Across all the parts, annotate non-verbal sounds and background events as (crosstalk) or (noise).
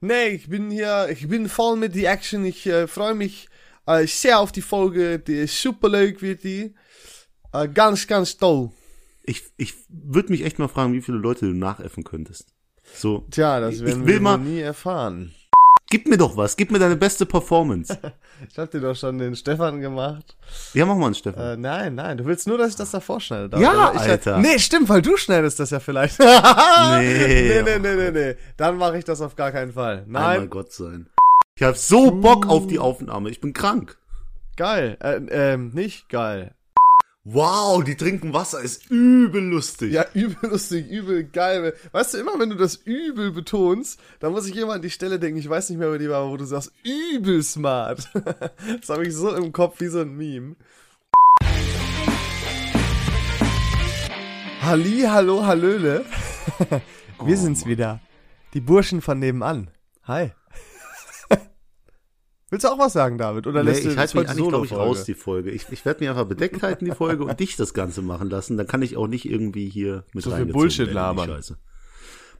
Nee, ich bin hier, ich bin voll mit die Action. Ich äh, freue mich äh, sehr auf die Folge. Die ist super leuk, wird die. Äh, ganz, ganz toll. Ich, ich würde mich echt mal fragen, wie viele Leute du nachäffen könntest. So. Tja, das Ich werden will wir mal- nie erfahren. Gib mir doch was, gib mir deine beste Performance. (laughs) Ich hab dir doch schon den Stefan gemacht. ja, mach mal einen Stefan. Äh, nein, nein, du willst nur, dass ich das davor schneide. darf, Ja, ich, Alter. Nee, stimmt, weil du schneidest das ja vielleicht. (laughs) Nee. nee, nee, nee, nee, nee. Dann mache ich das auf gar keinen Fall. Einmal Nein, Gott sein. Ich hab so Bock auf die Aufnahme. Ich bin krank. geil. Äh, ähm, nicht geil. Wow, die trinken Wasser, ist übel lustig. Ja, übel lustig, übel geil. Weißt du, immer wenn du das übel betonst, dann muss ich immer an die Stelle denken, ich weiß nicht mehr, wer die war, wo du sagst, übel smart. (laughs) Das habe ich so im Kopf wie so ein Meme. Halli, hallo, hallöle. (laughs) Wir sind's wieder. Die Burschen von nebenan. Hi. Willst du auch was sagen, David? Oder Nee, lässt du ich das halte mich eigentlich, glaube ich, raus, die Folge. Ich, ich werde mich einfach bedeckt halten, die Folge, und dich das Ganze machen lassen. Dann kann ich auch nicht irgendwie hier mit So viel Bullshit labern. Scheiße.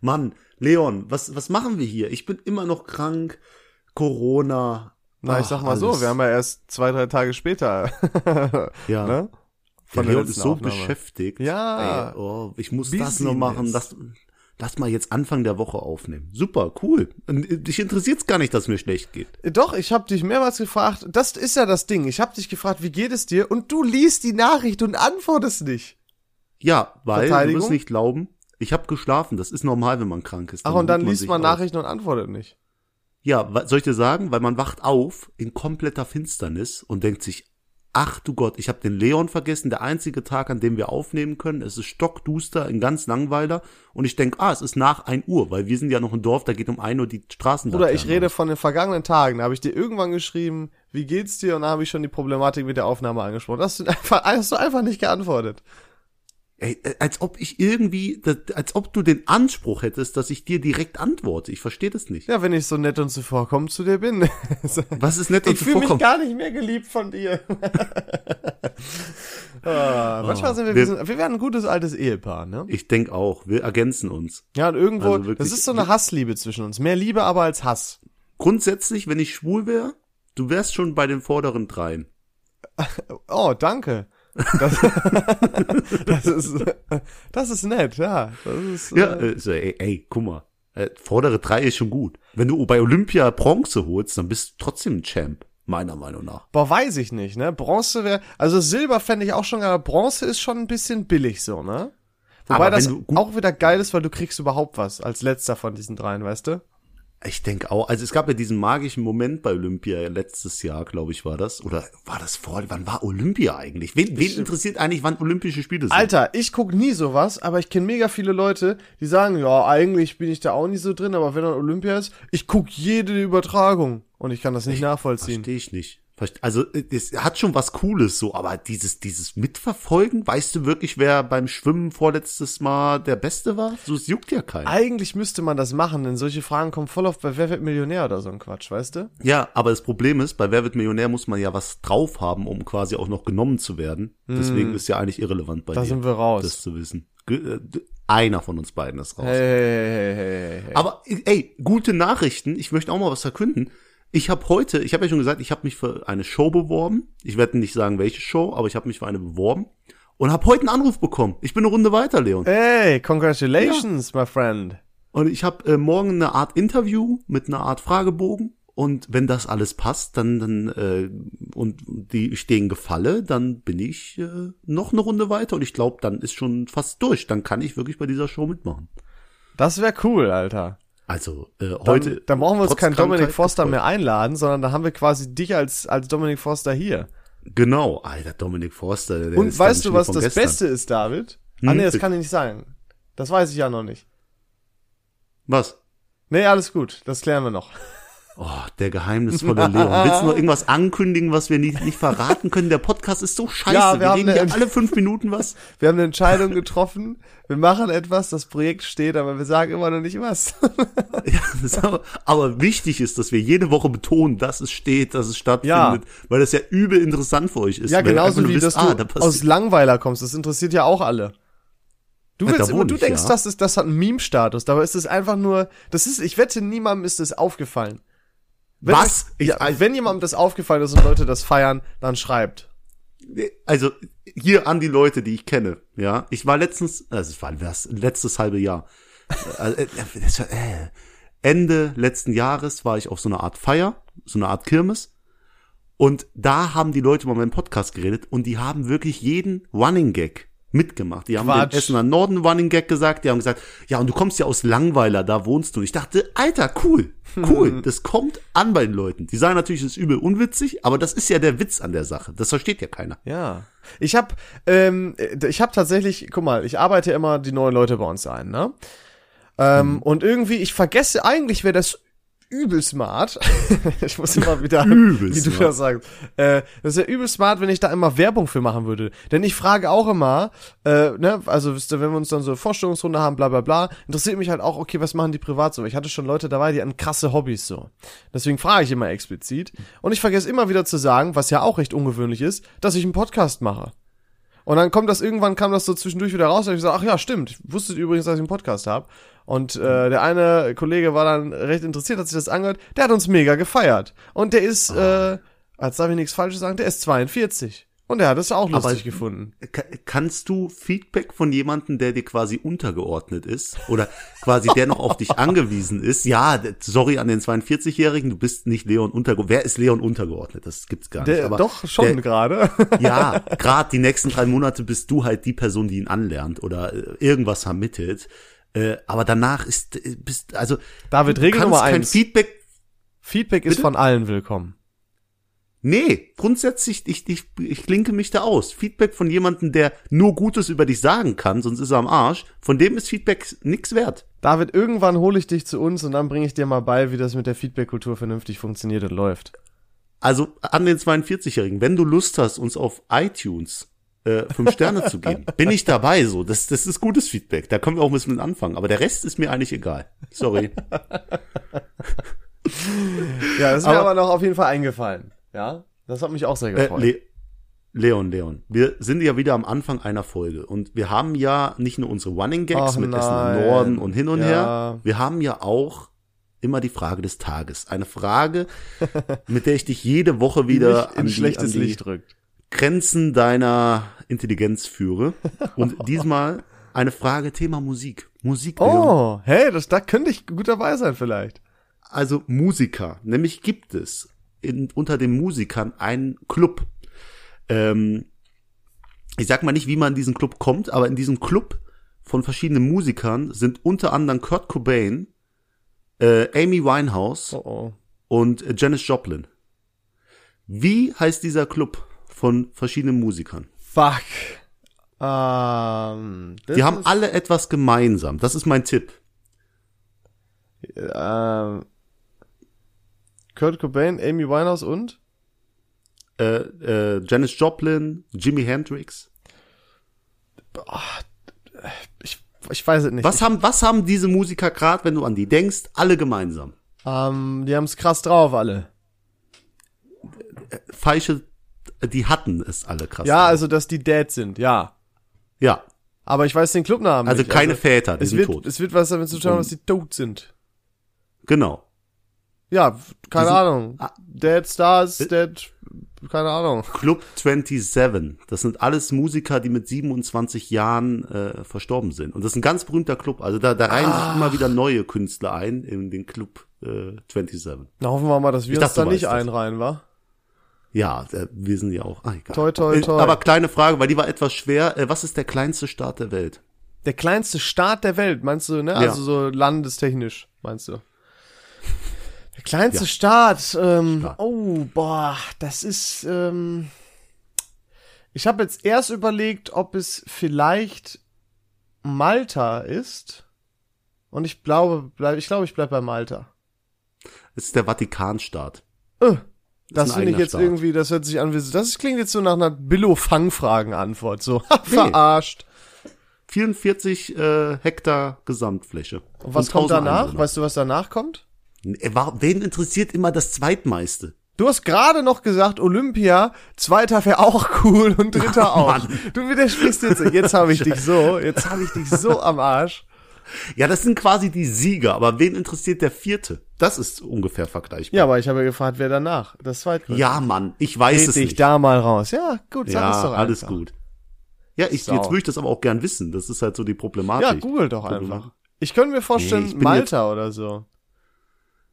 Mann, Leon, was, was machen wir hier? Ich bin immer noch krank. Corona. Na, ich Ach, sag mal so, alles. wir haben ja erst zwei, drei Tage später. (laughs) Ja. ne? Der der Leon ist so Aufnahme. beschäftigt. Ja. Ey, oh, ich muss Business. das noch machen. Das, lass mal jetzt Anfang der Woche aufnehmen. Super, cool. Und Dich interessiert's gar nicht, dass mir schlecht geht. Doch, ich habe dich mehrmals gefragt, das ist ja das Ding. Ich habe dich gefragt, wie geht es dir? Und du liest die Nachricht und antwortest nicht. Ja, weil, du wirst nicht glauben, ich habe geschlafen. Das ist normal, wenn man krank ist. Ach, und dann ruht liest man auf. Nachrichten und antwortet nicht. Ja, soll ich dir sagen? Weil man wacht auf in kompletter Finsternis und denkt sich, ach du Gott, ich habe den Leon vergessen, der einzige Tag, an dem wir aufnehmen können. Es ist stockduster, in ganz Langweiler. Und ich denk, ah, es ist nach 1 Uhr, weil wir sind ja noch ein Dorf, da geht um 1 Uhr die Straßen. Oder ich rede von den vergangenen Tagen. Da habe ich dir irgendwann geschrieben, wie geht's dir? Und da habe ich schon die Problematik mit der Aufnahme angesprochen. Das hast du einfach, hast du einfach nicht geantwortet. Ey, äh, als ob ich irgendwie, als ob du den Anspruch hättest, dass ich dir direkt antworte. Ich verstehe das nicht. Ja, wenn ich so nett und zuvorkommend zu dir bin. (laughs) Was ist nett und ich fühle mich gar nicht mehr geliebt von dir. (laughs) ah, manchmal sind wir, wir- wir, werden ein gutes altes Ehepaar, ne? Ich denk auch, wir ergänzen uns. Ja, und irgendwo, Also wirklich- das ist so eine Hassliebe zwischen uns. Mehr Liebe aber als Hass. Grundsätzlich, wenn ich schwul wäre, du wärst schon bei den vorderen dreien. (laughs) Oh, danke. Das, (laughs) das ist, das ist nett, ja. Das ist, Ja, äh, äh, so, ey, ey, guck mal. Äh, vordere drei ist schon gut. Wenn du bei Olympia Bronze holst, dann bist du trotzdem ein Champ, meiner Meinung nach. boah, weiß ich nicht, ne? Bronze wäre, also Silber fände ich auch schon, aber Bronze ist schon ein bisschen billig so, ne? Wobei das auch wieder geil ist, weil du kriegst überhaupt was als letzter von diesen dreien, weißt du? Ich denke auch, also es gab ja diesen magischen Moment bei Olympia letztes Jahr, glaube ich, war das. Oder war das vor, wann war Olympia eigentlich? Wen, wen interessiert eigentlich, wann Olympische Spiele sind? Alter, ich guck nie sowas, aber ich kenne mega viele Leute, die sagen, ja, eigentlich bin ich da auch nicht so drin, aber wenn dann Olympia ist, ich guck jede Übertragung und ich kann das nicht nachvollziehen. Verstehe ich nicht. Also es hat schon was Cooles so, aber dieses dieses Mitverfolgen, weißt du wirklich, wer beim Schwimmen vorletztes Mal der Beste war? So es juckt ja keinen. Eigentlich müsste man das machen, denn solche Fragen kommen voll oft bei Wer wird Millionär oder so ein Quatsch, weißt du? Ja, aber das Problem ist, bei Wer wird Millionär muss man ja was drauf haben, um quasi auch noch genommen zu werden. Deswegen ist ja eigentlich irrelevant bei Da dir, sind wir raus. das zu wissen. Äh, einer von uns beiden ist raus. Hey, hey, hey, hey, hey. Aber ey, gute Nachrichten. Ich möchte auch mal was verkünden. Ich habe heute, ich habe ja schon gesagt, ich habe mich für eine Show beworben. Ich werde nicht sagen, welche Show, aber ich habe mich für eine beworben und habe heute einen Anruf bekommen. Ich bin eine Runde weiter, Leon. Hey, congratulations, my friend. Und ich habe äh, morgen eine Art Interview mit einer Art Fragebogen. Und wenn das alles passt, dann, dann äh, und die ich denen gefalle, dann bin ich äh, noch eine Runde weiter und ich glaube, dann ist schon fast durch. Dann kann ich wirklich bei dieser Show mitmachen. Das wäre cool, Alter. Also äh, Dann, heute. dann brauchen wir uns keinen Foster gefreut. mehr einladen, sondern da haben wir quasi dich als, als Dominik Foster hier. Genau, alter Dominik Forster. Und weißt dann du, was das gestern. Beste ist, David? Ah, Hm? nee, das kann ich nicht sagen. Das weiß ich ja noch nicht. Was? Nee, alles gut. Das klären wir noch. Oh, der geheimnisvolle Leon. Willst du noch irgendwas (laughs) ankündigen, was wir nicht, nicht verraten können? Der Podcast ist so scheiße. Ja, wir wir haben eine- alle fünf Minuten was. (laughs) Wir haben eine Entscheidung getroffen. Wir machen etwas, das Projekt steht, aber wir sagen immer noch nicht was. (laughs) Ja, aber, aber wichtig ist, dass wir jede Woche betonen, dass es steht, dass es stattfindet, weil das ja übel interessant für euch ist. Ja, genauso wie, wisst, dass du ah, da passiert- aus Langweiler kommst. Das interessiert ja auch alle. Du Ja, da willst immer, wohne du ich, denkst, ja. das ist, das hat einen Meme-Status. Dabei ist es einfach nur, das ist, ich wette, niemandem ist das aufgefallen. Wenn Was? ja, wenn jemandem das aufgefallen ist und Leute das feiern, dann schreibt. Also hier an die Leute, die ich kenne, ja. Ich war letztens, also es war das letztes halbe Jahr. Äh, äh, äh, Ende letzten Jahres war ich auf so einer Art Feier, so eine Art Kirmes. Und da haben die Leute über meinen Podcast geredet und die haben wirklich jeden Running Gag mitgemacht. Die haben Quatsch. den Essener Norden Running Gag gesagt, die haben gesagt, ja, und du kommst ja aus Langweiler, da wohnst du. Und ich dachte, Alter, cool, (laughs) cool, das kommt an bei den Leuten. Die sagen natürlich, es ist übel unwitzig, aber das ist ja der Witz an der Sache. Das versteht ja keiner. Ja. Ich habe ähm, äh, ich habe tatsächlich, guck mal, ich arbeite immer die neuen Leute bei uns ein, ne? Ähm, Mhm. Und irgendwie, ich vergesse eigentlich, wäre das übel smart. (laughs) ich muss immer wieder, (laughs) Übel wie du smart. das sagst. Äh, das wäre übel smart, wenn ich da immer Werbung für machen würde. Denn ich frage auch immer, äh, ne, also wisst ihr, wenn wir uns dann so eine Vorstellungsrunde haben, bla bla bla, interessiert mich halt auch, okay, was machen die privat so? Ich hatte schon Leute dabei, die hatten krasse Hobbys so. Deswegen frage ich immer explizit. Und ich vergesse immer wieder zu sagen, was ja auch recht ungewöhnlich ist, dass ich einen Podcast mache. Und dann kommt das irgendwann, kam das so zwischendurch wieder raus, und ich so, ach ja, stimmt, ich wusste übrigens, dass ich einen Podcast habe. Und äh, der eine Kollege war dann recht interessiert, hat sich das angehört, der hat uns mega gefeiert. Und der ist, äh, als darf ich nichts Falsches sagen, der ist 42. Und er hat es auch lustig gefunden. Ka- Kannst du Feedback von jemandem, der dir quasi untergeordnet ist oder quasi der noch auf dich (laughs) angewiesen ist? Ja, sorry an den 42-Jährigen, du bist nicht Leon untergeordnet. Wer ist Leon untergeordnet? Das gibt's gar nicht. Der, Aber doch, schon gerade. (laughs) Ja, (laughs) gerade die nächsten drei Monate bist du halt die Person, die ihn anlernt oder äh, irgendwas vermittelt. Äh, aber danach ist, äh, bist, also, David, Regel Nummer kein eins. Feedback Feedback ist Bitte? von allen willkommen. Nee, grundsätzlich, ich, ich, ich klinke mich da aus. Feedback von jemandem, der nur Gutes über dich sagen kann, sonst ist er am Arsch, von dem ist Feedback nix wert. David, irgendwann hole ich dich zu uns und dann bringe ich dir mal bei, wie das mit der Feedback-Kultur vernünftig funktioniert und läuft. Also an den 42-Jährigen, wenn du Lust hast, uns auf iTunes äh, fünf Sterne zu geben, (laughs) bin ich dabei so. Das, das ist gutes Feedback. Da können wir auch ein bisschen mit anfangen. Aber der Rest ist mir eigentlich egal. Sorry. (laughs) Ja, das ist mir Aber- aber noch auf jeden Fall eingefallen. Ja, das hat mich auch sehr Äh, gefreut. Le Leon, Leon, wir sind ja wieder am Anfang einer Folge und wir haben ja nicht nur unsere Running Gags Ach mit Essen nein. im Norden und hin und Ja. her, wir haben ja auch immer die Frage des Tages. Eine Frage, (laughs) mit der ich dich jede Woche wieder an in die, schlechtes an die. Grenzen deiner Intelligenz führe. Und (laughs) diesmal eine Frage Thema Musik. Musik. Oh, hey, das, da könnte ich gut dabei sein vielleicht. Also Musiker. Nämlich gibt es in, unter den Musikern einen Club. Ähm, ich sag mal nicht, wie man in diesen Club kommt, aber in diesem Club von verschiedenen Musikern sind unter anderem Kurt Cobain, äh, Amy Winehouse Oh, oh. und äh, Janis Joplin. Wie heißt dieser Club von verschiedenen Musikern? Fuck. Ähm, das Die haben alle etwas gemeinsam. Das ist mein Tipp. ähm, Kurt Cobain, Amy Winehouse und? Äh, äh, Janis Joplin, Jimi Hendrix. Ich, ich weiß es nicht. Was haben, was haben diese Musiker gerade, wenn du an die denkst, alle gemeinsam? Ähm, die haben es krass drauf, alle. Falsche, die hatten es alle krass. Ja, also, dass die dead sind, ja. ja. Aber ich weiß den Clubnamen Also nicht. keine Väter, die es sind wird, tot. Es wird was damit zu tun haben, dass die tot sind. Genau. Ja, keine sind- Ahnung. Ah. Dead Stars, Äh? Dead, keine Ahnung. Club 27. Das sind alles Musiker, die mit 27 Jahren äh, verstorben sind. Und das ist ein ganz berühmter Club. Also da, da reihen sich immer wieder neue Künstler ein in den Club äh, 27. Na, hoffen wir mal, dass wir Ich uns dachte, da nicht einreihen, wa? Ja, äh, wir sind ja auch. Ah, egal. Toi, toi, Äh, toi. Aber kleine Frage, weil die war etwas schwer. Äh, was ist der kleinste Staat der Welt? Der kleinste Staat der Welt, meinst du, ne? Ja. Also so landestechnisch, meinst du? Der kleinste Ja. Staat, ähm, Staat. oh, boah, das ist, ähm, ich habe jetzt erst überlegt, ob es vielleicht Malta ist. Und ich glaube, bleib, ich glaube, ich bleib bei Malta. Es ist der Vatikanstaat. Äh, Das finde ich jetzt Staat. irgendwie, das hört sich an wie, das klingt jetzt so nach einer Billo-Fangfragen-Antwort, so, (laughs) verarscht. 44 äh, Hektar Gesamtfläche. Und was Und kommt 1000 danach? Einwohner. Weißt du, was danach kommt? Wen interessiert immer das Zweitmeiste? Du hast gerade noch gesagt, Olympia, zweiter wäre auch (laughs) cool und dritter (laughs) auch. Mann. Du widersprichst jetzt. Jetzt habe ich dich so, jetzt habe ich dich so am Arsch. Ja, das sind quasi die Sieger, aber wen interessiert der vierte? Das ist ungefähr vergleichbar. Ja, aber ich habe ja gefragt, wer danach. Das zweitgrößte. Ja, Mann, ich weiß Red es dich nicht. da mal raus. Ja, gut, sag es ja, doch einfach. alles gut. Ja, ich, Sau. jetzt würde ich das aber auch gern wissen. Das ist halt so die Problematik. Ja, google doch einfach. Ich könnte mir vorstellen, Nee, Malta oder so.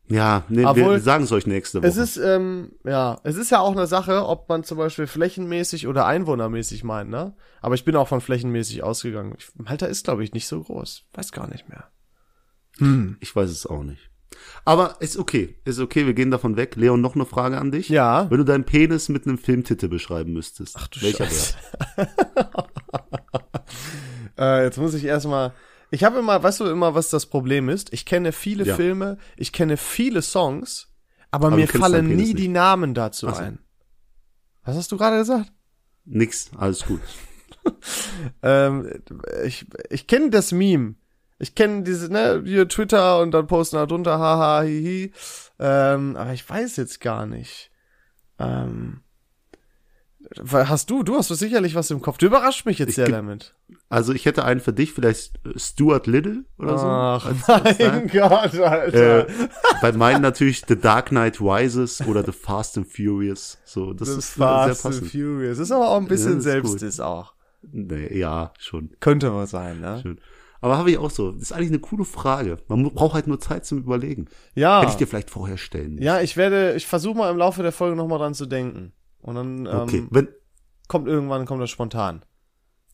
Ja, nee, Obwohl, wir sagen es euch nächste Woche. Es ist, ähm, ja, es ist ja auch eine Sache, ob man zum Beispiel flächenmäßig oder einwohnermäßig meint, ne? Aber ich bin auch von flächenmäßig ausgegangen. Ich, Malta ist, glaube ich, nicht so groß. Weiß gar nicht mehr. ich weiß es auch nicht. Aber ist okay, ist okay, wir gehen davon weg. Leon, noch eine Frage an dich. Ja. Wenn du deinen Penis mit einem Filmtitel beschreiben müsstest, Ach du welcher Scheiße. wäre? (laughs) Äh, jetzt muss ich erstmal. Ich habe immer, weißt du immer, was das Problem ist? Ich kenne viele Ja. Filme, ich kenne viele Songs, aber, Aber mir fallen nie nicht. die Namen dazu so. ein. Was hast du gerade gesagt? Nix, alles gut. (laughs) Ähm, ich ich kenne das Meme. Ich kenne diese, ne, hier Twitter und dann posten da drunter, haha, hihi. Ähm, aber ich weiß jetzt gar nicht. Ähm, hast du, du hast doch sicherlich was im Kopf. Du überrascht mich jetzt Ich sehr damit. Also ich hätte einen für dich, vielleicht Stuart Little oder so. Ach, Als- mein. Gott, Alter. Äh, bei meinen natürlich The Dark Knight Rises oder The Fast and Furious. So, das Das ist Fast sehr and passend. Furious. Ist aber auch ein bisschen Ja, das ist auch. Nee, ja, schon. Könnte man sein, ne? Schön. Aber habe ich auch so. Das ist eigentlich eine coole Frage. Man braucht halt nur Zeit zum Überlegen. Ja. Hätte ich dir vielleicht vorher stellen. müssen. Ja, ich werde, ich versuche mal im Laufe der Folge nochmal dran zu denken. Und dann ähm, Okay. Wenn, kommt irgendwann, kommt das spontan.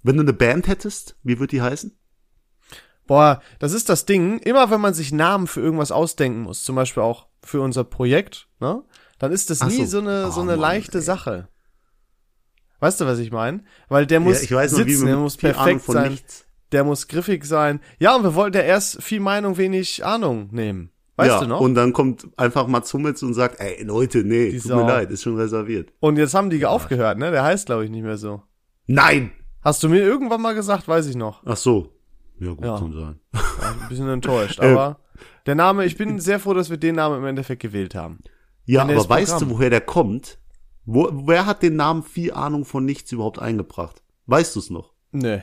wenn du eine Band hättest, wie wird die heißen? Boah, das ist das Ding. Immer wenn man sich Namen für irgendwas ausdenken muss, zum Beispiel auch für unser Projekt, ne, dann ist das Ach nie so. so eine, so Oh, eine Mann, leichte ey. Sache. Weißt du, was ich meine? Weil der muss ich weiß noch, sitzen, wie der muss perfekt sein, nichts. der muss griffig sein. Ja, und wir wollten ja erst viel Meinung, wenig Ahnung nehmen. Weißt ja, du noch? Und dann kommt einfach Mats Hummels und sagt, ey, Leute, nee, Die tut Sau. mir leid, ist schon reserviert. Und jetzt haben die aufgehört, ne? Der heißt, glaube ich, nicht mehr so. Nein! Hast du mir irgendwann mal gesagt, weiß ich noch. Ach so. Ja, gut, Ja. kann sein. Ein bisschen (laughs) enttäuscht. Äh. Aber der Name, ich bin sehr froh, dass wir den Namen im Endeffekt gewählt haben. Ja, aber das weißt Programm- du, woher der kommt? Wo, wer hat den Namen viel Ahnung von nichts überhaupt eingebracht? Weißt du es noch? Nee.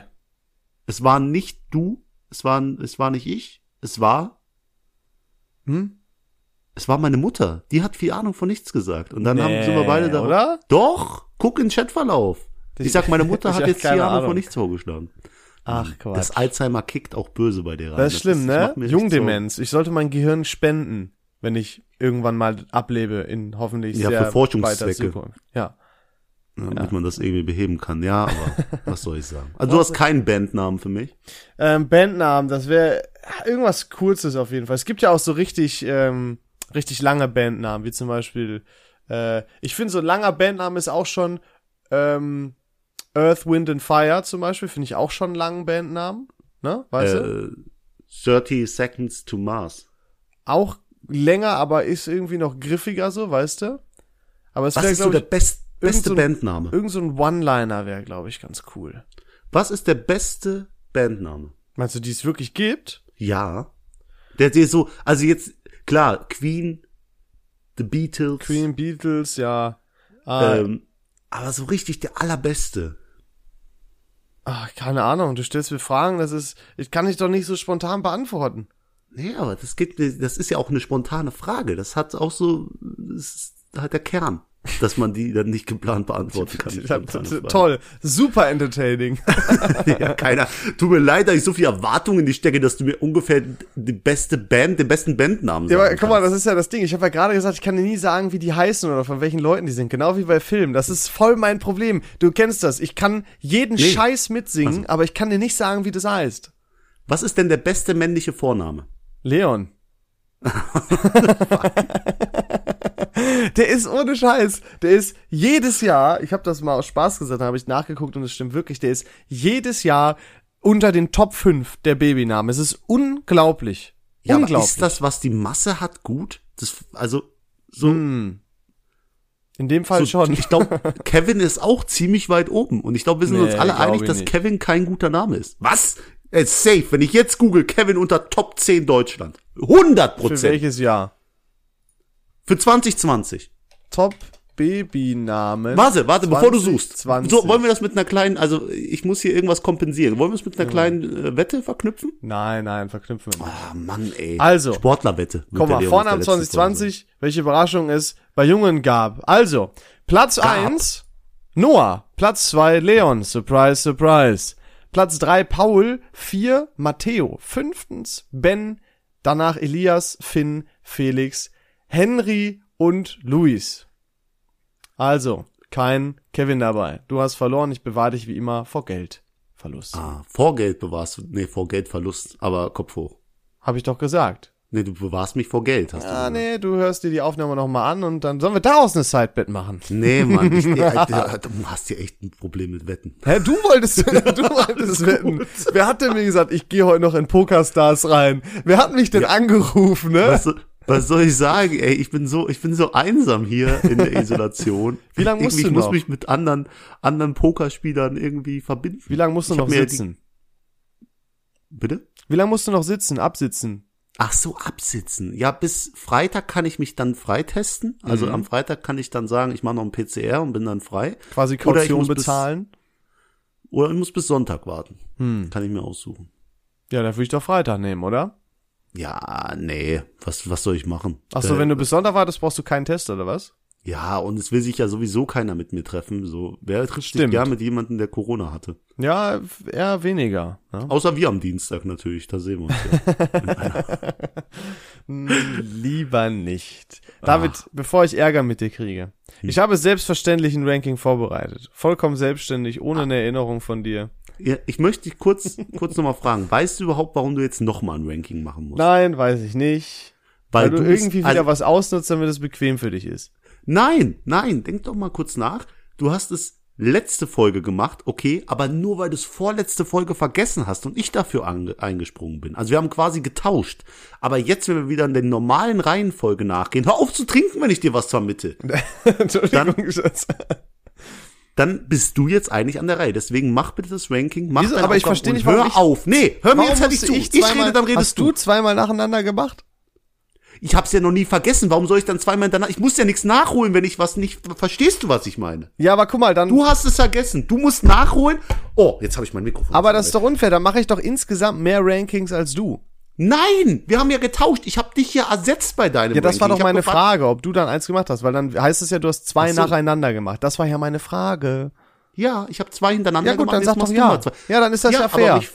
Es war nicht du, es war, es war nicht ich, es war, Hm? es war meine Mutter. Die hat viel Ahnung von nichts gesagt. Und dann haben sind wir beide da. oder? Doch, guck in den Chatverlauf. Ich sag, meine (laughs) Mutter hat jetzt viel Ahnung von nichts vorgeschlagen. Ach, Quatsch. Das Alzheimer kickt auch böse bei dir rein. Das ist schlimm, ne? mir echt Jungdemenz. Ich sollte mein Gehirn spenden, wenn ich irgendwann mal ablebe in hoffentlich Ja, sehr für Forschungszwecke. Zukunft. Ja. Sorgen, damit man das irgendwie beheben kann. Ja, aber (laughs) was soll ich sagen? Also du hast keinen Bandnamen für mich. Ähm, Bandnamen, das wäre irgendwas Kurzes auf jeden Fall. Es gibt ja auch so richtig, ähm, richtig lange Bandnamen, wie zum Beispiel, äh, ich finde so ein langer Bandname ist auch schon, ähm, Earth, Wind and Fire zum Beispiel, finde ich auch schon einen langen Bandnamen. Ne? Weißt du? Äh, 30 Seconds to Mars. Auch länger, aber ist irgendwie noch griffiger so, weißt du? Aber es Was wäre, ist so glaube der best, irgend beste ein- Bandname? irgend so ein One-Liner wäre, glaube ich, ganz cool. Was ist der beste Bandname? Meinst du, die es wirklich gibt? Ja. Der dir so, also jetzt, klar, Queen, The Beatles, Queen, Beatles, ja. Ah, ähm, aber so richtig der allerbeste. ach, keine Ahnung, du stellst mir Fragen, das ist, ich kann dich doch nicht so spontan beantworten. Nee, aber das geht, das ist ja auch eine spontane Frage. Das hat auch so, das ist halt der Kern, dass man die dann nicht geplant beantworten kann. (laughs) Toll, super entertaining. (laughs) ja, keiner. Tut mir leid, dass ich so viel Erwartungen in die stecke, dass du mir ungefähr die beste Band, den besten Bandnamen Ja, sagen aber guck mal, das ist ja das Ding. Ich habe ja gerade gesagt, ich kann dir nie sagen, wie die heißen oder von welchen Leuten die sind. Genau wie bei Filmen. Das ist voll mein Problem. Du kennst das. Ich kann jeden Nee. Scheiß mitsingen, aber ich kann dir nicht sagen, wie das heißt. Was ist denn der beste männliche Vorname? Leon. (laughs) der ist ohne Scheiß. Der ist jedes Jahr, ich habe das mal aus Spaß gesagt, habe ich nachgeguckt und es stimmt wirklich, der ist jedes Jahr unter den Top 5 der Babynamen. Es ist unglaublich. Ja, aber unglaublich. ist das, was die Masse hat, gut? Das, also, so, Hm. In dem Fall so schon. ich glaube, (laughs) Kevin ist auch ziemlich weit oben. Und ich glaube, wir sind Nee, uns alle einig, dass nicht. Kevin kein guter Name ist. Was? Ist safe. Wenn ich jetzt google, Kevin unter Top 10 Deutschland. 100 Für Prozent. welches Jahr? Für 2020. Top Babynamen. Warte, warte, bevor du suchst. 2020. So, wollen wir das mit einer kleinen, also ich muss hier irgendwas kompensieren. Wollen wir es mit einer kleinen äh, Wette verknüpfen? Nein, nein, verknüpfen wir nicht. Ah, Mann, ey. Also. Sportlerwette. Komm mal, vorne am der letzten Folge 2020, welche Überraschung es bei Jungen gab. Also, Platz eins Noah. Platz zwei Leon. Surprise, surprise. Platz drei Paul. Vier Matteo. Fünftens Ben. Danach Elias, Finn, Felix, Henry und Luis. Also, kein Kevin dabei. Du hast verloren, ich bewahre dich wie immer vor Geldverlust. Ah, vor Geld bewahrst du, nee, vor Geldverlust, aber Kopf hoch. Habe ich doch gesagt. Nee, du bewahrst mich vor Geld, hast du Ah, gesagt. nee, du hörst dir die Aufnahme nochmal an und dann sollen wir daraus eine Sidebet machen. Nee, Mann, ich, (laughs) Alter, du hast hier echt ein Problem mit Wetten. Hä, du wolltest, (laughs) du wolltest wetten. Wer hat denn mir gesagt, ich gehe heute noch in Pokerstars rein? Wer hat mich denn angerufen, ne? Was, so- was soll ich sagen, ey? Ich bin so, ich bin so einsam hier in der Isolation. (laughs) Wie lange musst ich, du Ich muss noch? mich mit anderen, anderen Pokerspielern irgendwie verbinden. Wie lange musst du Ich noch mir die- sitzen? Bitte? Wie lange musst du noch sitzen, absitzen? Ach so, absitzen. Ja, bis Freitag kann ich mich dann freitesten. Also Mhm. am Freitag kann ich dann sagen, ich mache noch ein PCR und bin dann frei. Quasi Oder Kaution bis- bezahlen? Oder ich muss bis Sonntag warten. Hm. Kann ich mir aussuchen. Ja, dann würde ich doch Freitag nehmen, oder? Ja, nee. Was, was soll ich machen? Ach so, Äh, wenn du bis Sonntag wartest, brauchst du keinen Test, oder was? Ja, und es will sich ja sowieso keiner mit mir treffen. So, wer trifft sich Stimmt. gern mit jemandem, der Corona hatte? Ja, eher weniger. Ne? Außer wir am Dienstag natürlich, da sehen wir uns ja. (laughs) Lieber nicht. David, bevor ich Ärger mit dir kriege. Ich habe selbstverständlich ein Ranking vorbereitet. Vollkommen selbstständig, ohne eine Erinnerung von dir. ja ich möchte dich kurz, kurz nochmal fragen. Weißt du überhaupt, warum du jetzt nochmal ein Ranking machen musst? Nein, weiß ich nicht. Weil, du, bist irgendwie wieder was ausnutzt, damit es bequem für dich ist. Nein, nein, denk doch mal kurz nach. Du hast es letzte Folge gemacht, okay, aber nur weil du es vorletzte Folge vergessen hast und ich dafür eingesprungen bin. Also wir haben quasi getauscht. Aber jetzt, wenn wir wieder in der normalen Reihenfolge nachgehen, hör auf zu trinken, wenn ich dir was vermittel. (laughs) Entschuldigung, Schatz. Dann bist du jetzt eigentlich an der Reihe. Deswegen mach bitte das Ranking, mach Wieso? Aber ich verstehe nicht, warum hör ich- auf. Nee, hör mir jetzt halt nicht zu. ich Ich, rede, dann redest hast du zweimal nacheinander gemacht? Ich hab's ja noch nie vergessen. Warum soll ich dann zweimal danach? Ich muss ja nichts nachholen, wenn ich was nicht. Verstehst du, was ich meine? Ja, aber guck mal, dann. Du hast es vergessen. Du musst nachholen. Oh, jetzt habe ich mein Mikrofon. aber das ist doch unfair. Dann mache ich doch insgesamt mehr Rankings als du. Nein, wir haben ja getauscht. Ich habe dich ja ersetzt bei deinem Ja, das war Ranking. doch Ich hab meine Frage, ob du dann eins gemacht hast, weil dann heißt es ja, du hast zwei so. nacheinander gemacht. Das war ja meine Frage. Ja, ich habe zwei hintereinander Ja gut, gemacht. dann sag doch ja. Ja, dann ist das ja, fair. Aber mich,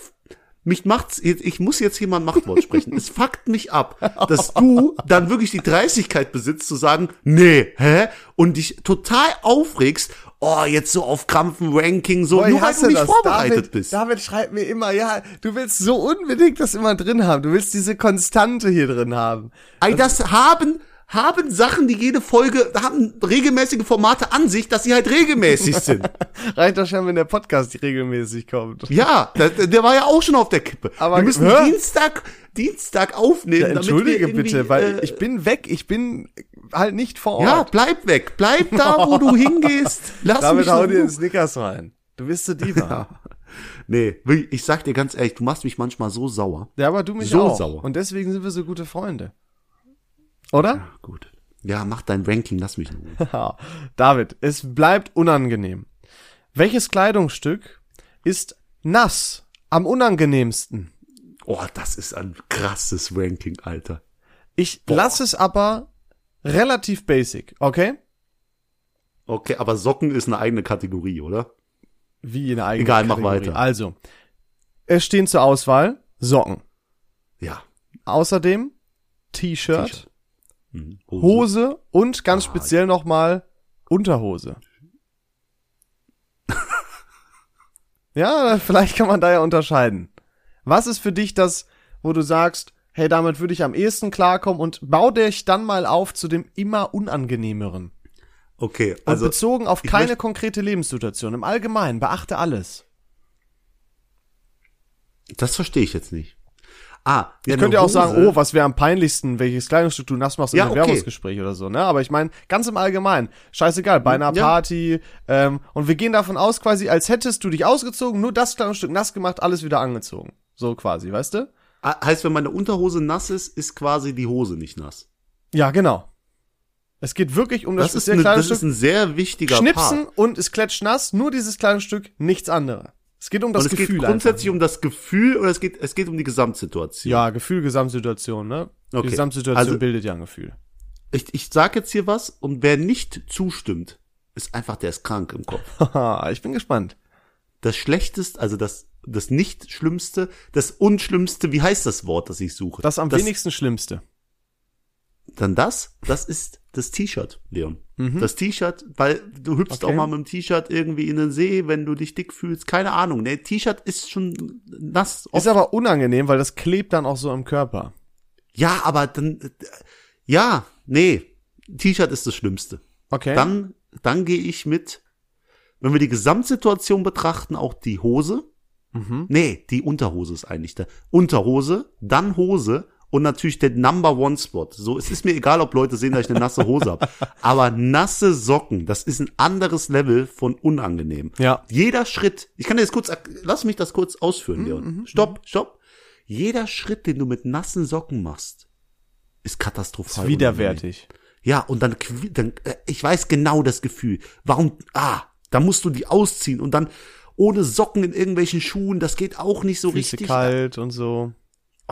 mich macht's, ich muss jetzt hier mal ein Machtwort sprechen. Es fuckt mich ab, dass du dann wirklich die Dreistigkeit besitzt zu sagen, nee, hä? Und dich total aufregst, oh, jetzt so auf Krampfen Ranking, so, Boah, nur weil du nicht das. vorbereitet David, bist. David schreibt mir immer, ja, du willst so unbedingt das immer drin haben. Du willst diese Konstante hier drin haben. Ey, das haben, haben Sachen, die jede Folge, haben regelmäßige Formate an sich, dass sie halt regelmäßig (laughs) sind. Reicht doch schon, wenn der Podcast regelmäßig kommt. Ja, der, der war ja auch schon auf der Kippe. Aber wir müssen hör- Dienstag, Dienstag aufnehmen. Ja, entschuldige bitte, weil äh, ich bin weg, ich bin halt nicht vor Ort. ja, bleib weg, bleib da, wo du (laughs) hingehst. Lass Damit mich hau in dir den Snickers rein. Du bist so Diva. Nee, wirklich, ich sag dir ganz ehrlich, du machst mich manchmal so sauer. ja, aber du mich So auch. sauer. Und deswegen sind wir so gute Freunde. Oder? Gut. Ja, mach dein Ranking, lass mich in Ruhe. (laughs) Ja. David, es bleibt unangenehm. Welches Kleidungsstück ist nass am unangenehmsten? Oh, das ist ein krasses Ranking, Alter. Ich lasse es aber relativ basic, okay? Okay, aber Socken ist eine eigene Kategorie, oder? Wie in der eigenen Egal, mach Kategorie. weiter. Also, es stehen zur Auswahl Socken. Ja. Außerdem T-Shirt, Mhm. Hose und ganz Ah, speziell nochmal Unterhose. (laughs) ja, vielleicht kann man da ja unterscheiden. Was ist für dich das, wo du sagst, hey, damit würde ich am ehesten klarkommen und bau dich dann mal auf zu dem immer unangenehmeren. Okay, Und also bezogen auf keine konkrete Lebenssituation. Im Allgemeinen, beachte alles. das verstehe ich jetzt nicht. Ah, Ich könnte ja auch sagen, oh, was wäre am peinlichsten, welches Kleidungsstück du nass machst in Ja, einem okay. Werbungsgespräch oder so, ne? Aber ich meine, ganz im Allgemeinen, scheißegal, bei einer Ja. Party, ähm, und wir gehen davon aus quasi, als hättest du dich ausgezogen, nur das Kleidungsstück nass gemacht, alles wieder angezogen. So quasi, weißt du? Ah, heißt, wenn meine Unterhose nass ist, ist quasi die Hose nicht nass. Ja, genau. Es geht wirklich um das, Das ist, eine, kleine das ist ein sehr wichtiger Schnipsen Part. und es klatscht nass, nur dieses kleine Stück, nichts anderes. Es geht um das Und es Gefühl geht grundsätzlich einfach. um das Gefühl oder es geht, es geht um die Gesamtsituation. Ja, Gefühl, Gesamtsituation, ne? Die Okay. Gesamtsituation Also- bildet ja ein Gefühl. Ich, ich sag jetzt hier was und wer nicht zustimmt, ist einfach, der ist krank im Kopf. (laughs) Haha, ich bin gespannt. Das Schlechteste, also das, das nicht Schlimmste, das Unschlimmste, wie heißt das Wort, das ich suche? Das am wenigsten Schlimmste. Dann das, das ist das T-Shirt, Leon. Das T-Shirt, weil du hüpfst Mhm. Okay. auch mal mit dem T-Shirt irgendwie in den See, wenn du dich dick fühlst. Keine Ahnung. Ne, T-Shirt ist schon nass. Ist aber unangenehm, weil das klebt dann auch so am Körper. ja, aber dann, ja, nee. T-Shirt ist das Schlimmste. Okay. Dann, dann gehe ich mit, wenn wir die Gesamtsituation betrachten, auch die Hose. Mhm. Nee, die Unterhose ist eigentlich der. Unterhose, dann Hose und natürlich der Number One Spot. So, es ist mir egal, ob Leute sehen, dass ich eine nasse Hose habe. (laughs) Aber nasse Socken, das ist ein anderes Level von unangenehm. Ja. Jeder Schritt, ich kann dir das kurz, lass mich das kurz Mhm, ausführen, Leon. Stopp, stopp. Jeder Schritt, den du mit nassen Socken machst, ist katastrophal. Ist widerwärtig. Ja, und dann, dann äh, ich weiß genau das Gefühl. Warum, ah, da musst du die ausziehen und dann ohne Socken in irgendwelchen Schuhen, das geht auch nicht so Füße richtig. kalt und so.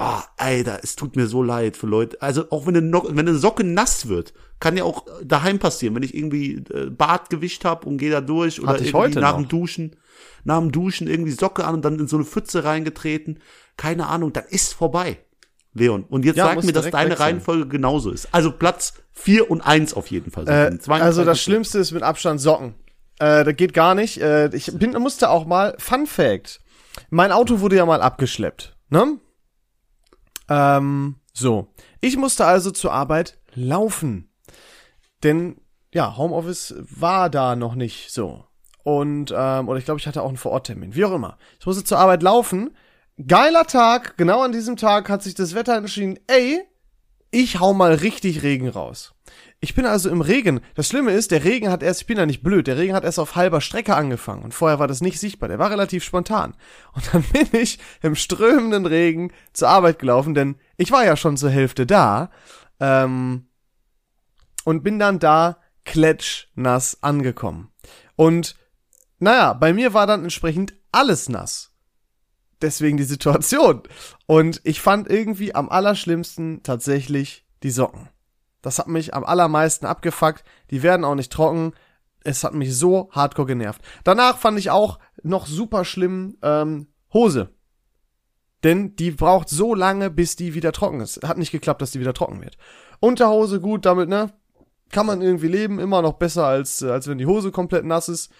Ah, Alter, es tut mir so leid für Leute. Also auch wenn eine, no wenn eine Socke nass wird, kann ja auch daheim passieren, wenn ich irgendwie äh, Bart gewischt habe und gehe da durch oder irgendwie heute nach noch. dem Duschen, nach dem Duschen irgendwie Socke an und dann in so eine Pfütze reingetreten. Keine Ahnung, dann ist vorbei. Leon, und jetzt Ja, sag mir, dass deine. Reihenfolge genauso ist. Also Platz vier und eins auf jeden Fall. Äh, also das Schlimmste ist mit Abstand Socken. Äh, das geht gar nicht. Äh, ich bin, musste auch mal, Fun Fact, mein Auto wurde ja mal abgeschleppt, ne? Ähm, so. Ich musste also zur Arbeit laufen. Denn, ja, Homeoffice war da noch nicht so. Und, ähm, oder ich glaube, ich hatte auch einen Vororttermin. Wie auch immer. Ich musste zur Arbeit laufen. Geiler Tag. Genau an diesem Tag hat sich das Wetter entschieden, ey, ich hau mal richtig Regen raus. Ich bin also im Regen. Das Schlimme ist, der Regen hat erst, ich bin ja nicht blöd, der Regen hat erst auf halber Strecke angefangen und vorher war das nicht sichtbar. Der war relativ spontan. Und dann (laughs) bin ich im strömenden Regen zur Arbeit gelaufen, denn ich war ja schon zur Hälfte da. Ähm, und bin dann da klatschnass angekommen. Und naja, bei mir war dann entsprechend alles nass. Deswegen die Situation. Und ich fand irgendwie am allerschlimmsten tatsächlich die Socken. Das hat mich am allermeisten abgefuckt. Die werden auch nicht trocken. Es hat mich so hardcore genervt. Danach fand ich auch noch super schlimm ähm, Hose. Denn die braucht so lange, bis die wieder trocken ist. Hat nicht geklappt, dass die wieder trocken wird. Unterhose gut, damit, ne? Kann man irgendwie leben, immer noch besser als, äh, als wenn die Hose komplett nass ist.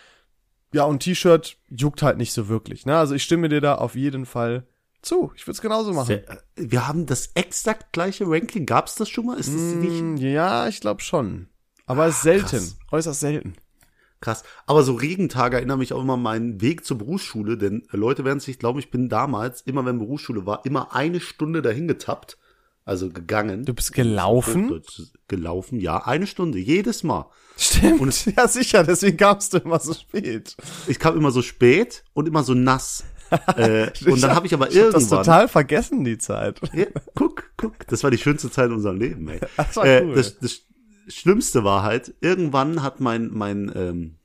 Ja, und T-Shirt juckt halt nicht so wirklich, ne? Also ich stimme dir da auf jeden Fall zu. Ich würde es genauso machen. Sehr- äh, Wir haben das exakt gleiche Ranking. Gab's das schon mal? Ist das nicht Mm, ja, ich glaube schon. Aber ist selten. krass. Äußerst selten. krass? Aber so Regentage erinnern mich auch immer an meinen Weg zur Berufsschule, denn äh, Leute werden sich glauben, ich bin damals, immer wenn Berufsschule war, immer eine Stunde dahin getappt. Also gegangen. Du bist gelaufen? Gelaufen, ja, eine Stunde, jedes Mal. Stimmt. (laughs) ja, sicher, deswegen kamst du immer so spät. Ich kam immer so spät und immer so nass. (laughs) äh, und dann habe ich aber Ich hab das irgendwann. total vergessen, die Zeit. Ja, guck, guck, das war die schönste Zeit in unserem Leben, ey. (laughs) Das war äh, cool. das, das Schlimmste war halt, irgendwann hat mein, mein, ähm,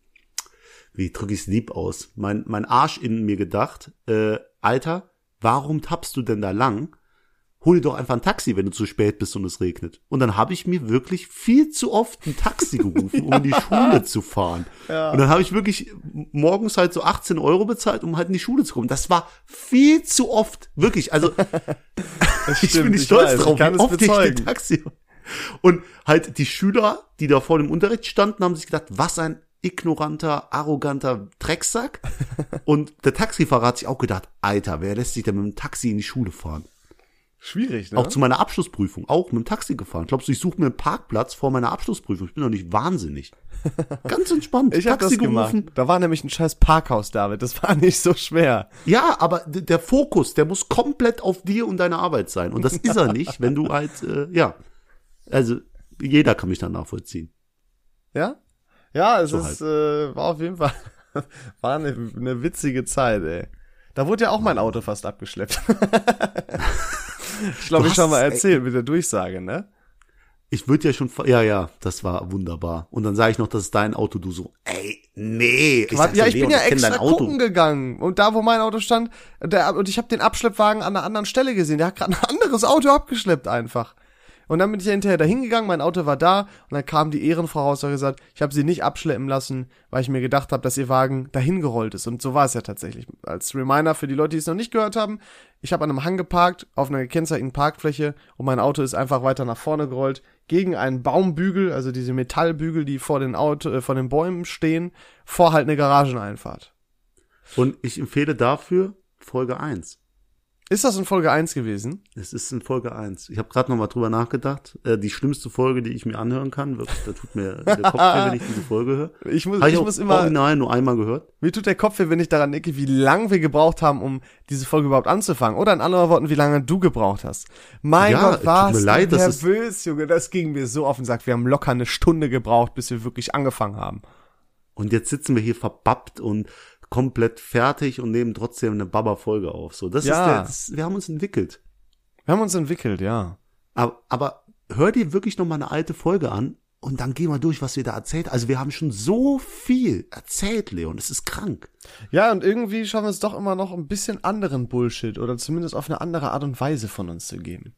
wie drücke ich es lieb aus, mein, mein Arsch in mir gedacht, äh, Alter, warum tappst du denn da lang? Hol dir doch einfach ein Taxi, wenn du zu spät bist und es regnet. Und dann habe ich mir wirklich viel zu oft ein Taxi gerufen, um in die (laughs) Schule zu fahren. Ja. Und dann habe ich wirklich morgens halt so 18 Euro bezahlt, um halt in die Schule zu kommen. Das war viel zu oft, wirklich. Also (laughs) (laughs) ich stimmt, bin nicht ich stolz weiß, ich drauf, wie oft ich bezeugen. den Taxi. Und halt die Schüler, die da vor dem Unterricht standen, haben sich gedacht, was ein ignoranter, arroganter Drecksack. Und der Taxifahrer hat sich auch gedacht, Alter, wer lässt sich denn mit dem Taxi in die Schule fahren? Schwierig, ne? Auch zu meiner Abschlussprüfung, auch mit dem Taxi gefahren. Glaubst du, ich suche mir einen Parkplatz vor meiner Abschlussprüfung? Ich bin doch nicht wahnsinnig. (laughs) Ganz entspannt. ich habe das gemacht. Da war nämlich ein scheiß Parkhaus, David. Das war (laughs) nicht so schwer. Ja, aber der Fokus, der muss komplett auf dir und deiner Arbeit sein. Und das ist er nicht, (laughs) wenn du halt, äh, ja. Also, jeder kann mich dann nachvollziehen. Ja? Ja, es So ist, äh, war auf jeden Fall, war eine, eine witzige Zeit, ey. Da wurde ja auch mein Auto fast abgeschleppt. Ich glaube, ich schon mal erzählt mit der Durchsage, ne? Ich würde ja schon, ja, ja, das war wunderbar. Und dann sage ich noch, das ist dein Auto, du so, ey, nee. Ich ja, ich bin ja kenn extra gucken gegangen. Und da, wo mein Auto stand, der, und ich habe den Abschleppwagen an einer anderen Stelle gesehen. Der hat gerade ein (laughs) anderes Auto abgeschleppt einfach. Und dann bin ich ja hinterher da hingegangen, mein Auto war da und dann kam die Ehrenfrau raus und hat gesagt, ich habe sie nicht abschleppen lassen, weil ich mir gedacht habe, dass ihr Wagen dahin gerollt ist. Und so war es ja tatsächlich. Als Reminder für die Leute, die es noch nicht gehört haben, ich habe an einem Hang geparkt, auf einer gekennzeichneten Parkfläche und mein Auto ist einfach weiter nach vorne gerollt, gegen einen Baumbügel, also diese Metallbügel, die vor den Auto, äh, vor den Bäumen stehen, vor halt eine Garageneinfahrt. Und ich empfehle dafür Folge 1. Ist das in Folge 1 gewesen? Es ist in Folge 1. Ich habe gerade noch mal drüber nachgedacht. Äh, die schlimmste Folge, die ich mir anhören kann. Wirklich, da tut mir (laughs) der Kopf weh, wenn ich diese Folge höre. Ich muss, Habe ich, ich auch muss immer, original nur einmal gehört. mir tut der Kopf weh, wenn ich daran denke, wie lang wir gebraucht haben, um diese Folge überhaupt anzufangen. Oder in anderen Worten, wie lange du gebraucht hast. Mein Ja, Gott, warst du leid, das ist- nervös, Junge. Das ging mir so auf den Sack. Wir haben locker eine Stunde gebraucht, bis wir wirklich angefangen haben. Und jetzt sitzen wir hier verbappt und komplett fertig und nehmen trotzdem eine Baba-Folge auf. So, das Ja. ist der, das, wir haben uns entwickelt. Wir haben uns entwickelt, ja. Aber, aber hör dir wirklich noch mal eine alte Folge an und dann geh mal durch, was wir da erzählt. Also wir haben schon so viel erzählt, Leon. Es ist krank. Ja, und irgendwie schaffen wir es doch immer noch ein bisschen anderen Bullshit oder zumindest auf eine andere Art und Weise von uns zu geben.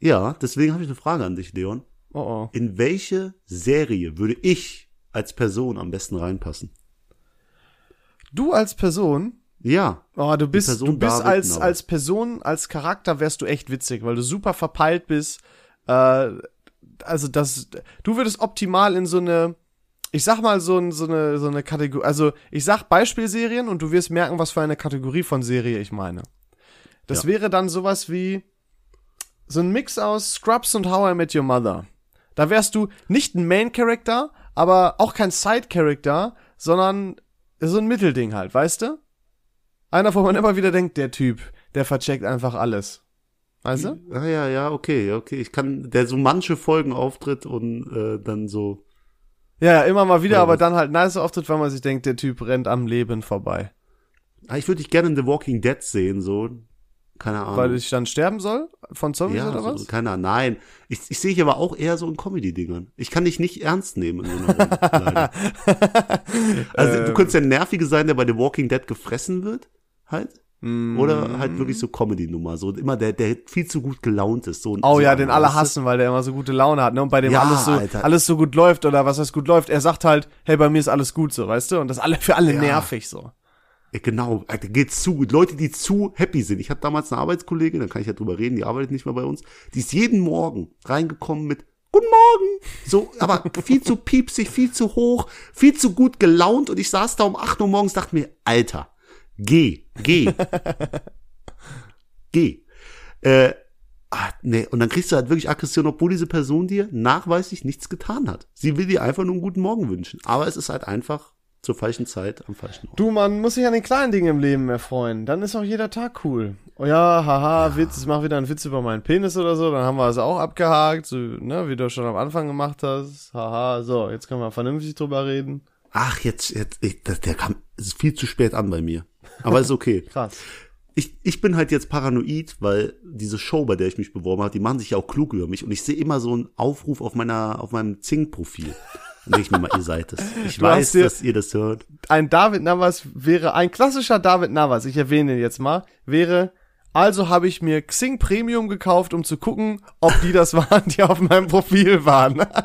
Ja, deswegen habe ich eine Frage an dich, Leon. Oh oh. In welche Serie würde ich als Person am besten reinpassen? Du als Person, Ja, oh, du bist, du bist als, als Person, als Charakter wärst du echt witzig, weil du super verpeilt bist. Äh, also das, du würdest optimal in so eine, ich sag mal so, ein, so eine, so eine Kategorie, also ich sag Beispielserien und du wirst merken, was für eine Kategorie von Serie ich meine. Das Ja. wäre dann sowas wie so ein Mix aus Scrubs und How I Met Your Mother. Da wärst du nicht ein Main Character, aber auch kein Side Character, sondern so ein Mittelding halt, weißt du? Einer, wo man immer wieder denkt, der Typ, der vercheckt einfach alles. Weißt du? Ah, ja, ja, okay, okay. Ich kann, der so manche Folgen auftritt und äh, dann so. Ja, ja, immer mal wieder, Ja, aber dann halt nice auftritt, weil man sich denkt, der Typ rennt am Leben vorbei. Ah, ich würde dich gerne in The Walking Dead sehen, so. Keine Ahnung. Weil ich dann sterben soll? Von Zombies ja, oder so, was? keine Ahnung. Nein. Ich, ich sehe dich aber auch eher so in Comedy-Dingern. Ich kann dich nicht ernst nehmen in so einer (laughs) leider. also Ähm. du könntest der Nervige sein, der bei The Walking Dead gefressen wird, halt. Mm. Oder halt wirklich so Comedy-Nummer. So immer der, der viel zu gut gelaunt ist. So, Oh so ja, den alle hassen, weil der immer so gute Laune hat, ne? Und bei dem Ja, alles so, Alter. alles so gut läuft oder was heißt gut läuft. Er sagt halt, hey, bei mir ist alles gut so, weißt du? Und das alle für alle Ja. nervig so. Ja, genau, Alter, geht zu. Leute, die zu happy sind. Ich hatte damals eine Arbeitskollegin, da kann ich ja drüber reden, die arbeitet nicht mehr bei uns. Die ist jeden Morgen reingekommen mit Guten Morgen. So, aber (laughs) viel zu piepsig, viel zu hoch, viel zu gut gelaunt und ich saß da um 8 Uhr morgens, dachte mir, Alter, geh, geh. (laughs) geh. Äh, ah, nee, und dann kriegst du halt wirklich Aggression, obwohl diese Person dir nachweislich nichts getan hat. Sie will dir einfach nur einen guten Morgen wünschen. Aber es ist halt einfach zur falschen Zeit am falschen Ort. Du, man muss sich an den kleinen Dingen im Leben erfreuen. Dann ist auch jeder Tag cool. Oh ja, haha, Witz, ich mach wieder einen Witz über meinen Penis oder so, dann haben wir es auch abgehakt, so, ne, wie du schon am Anfang gemacht hast. Haha, so, jetzt können wir vernünftig drüber reden. Ach, jetzt, jetzt, ich, das, der kam, viel zu spät an bei mir. Aber ist okay. (laughs) Krass. ich, ich bin halt jetzt paranoid, weil diese Show, bei der ich mich beworben habe, die machen sich ja auch klug über mich und ich sehe immer so einen Aufruf auf meiner, auf meinem Zing-Profil. Denke ich mir mal, ihr seid es. Ich Du weiß, dass ihr das hört. Ein David Navas wäre, ein klassischer David Navas, ich erwähne ihn jetzt mal, wäre, also habe ich mir Xing Premium gekauft, um zu gucken, ob die das (laughs) waren, die auf meinem Profil waren. (laughs)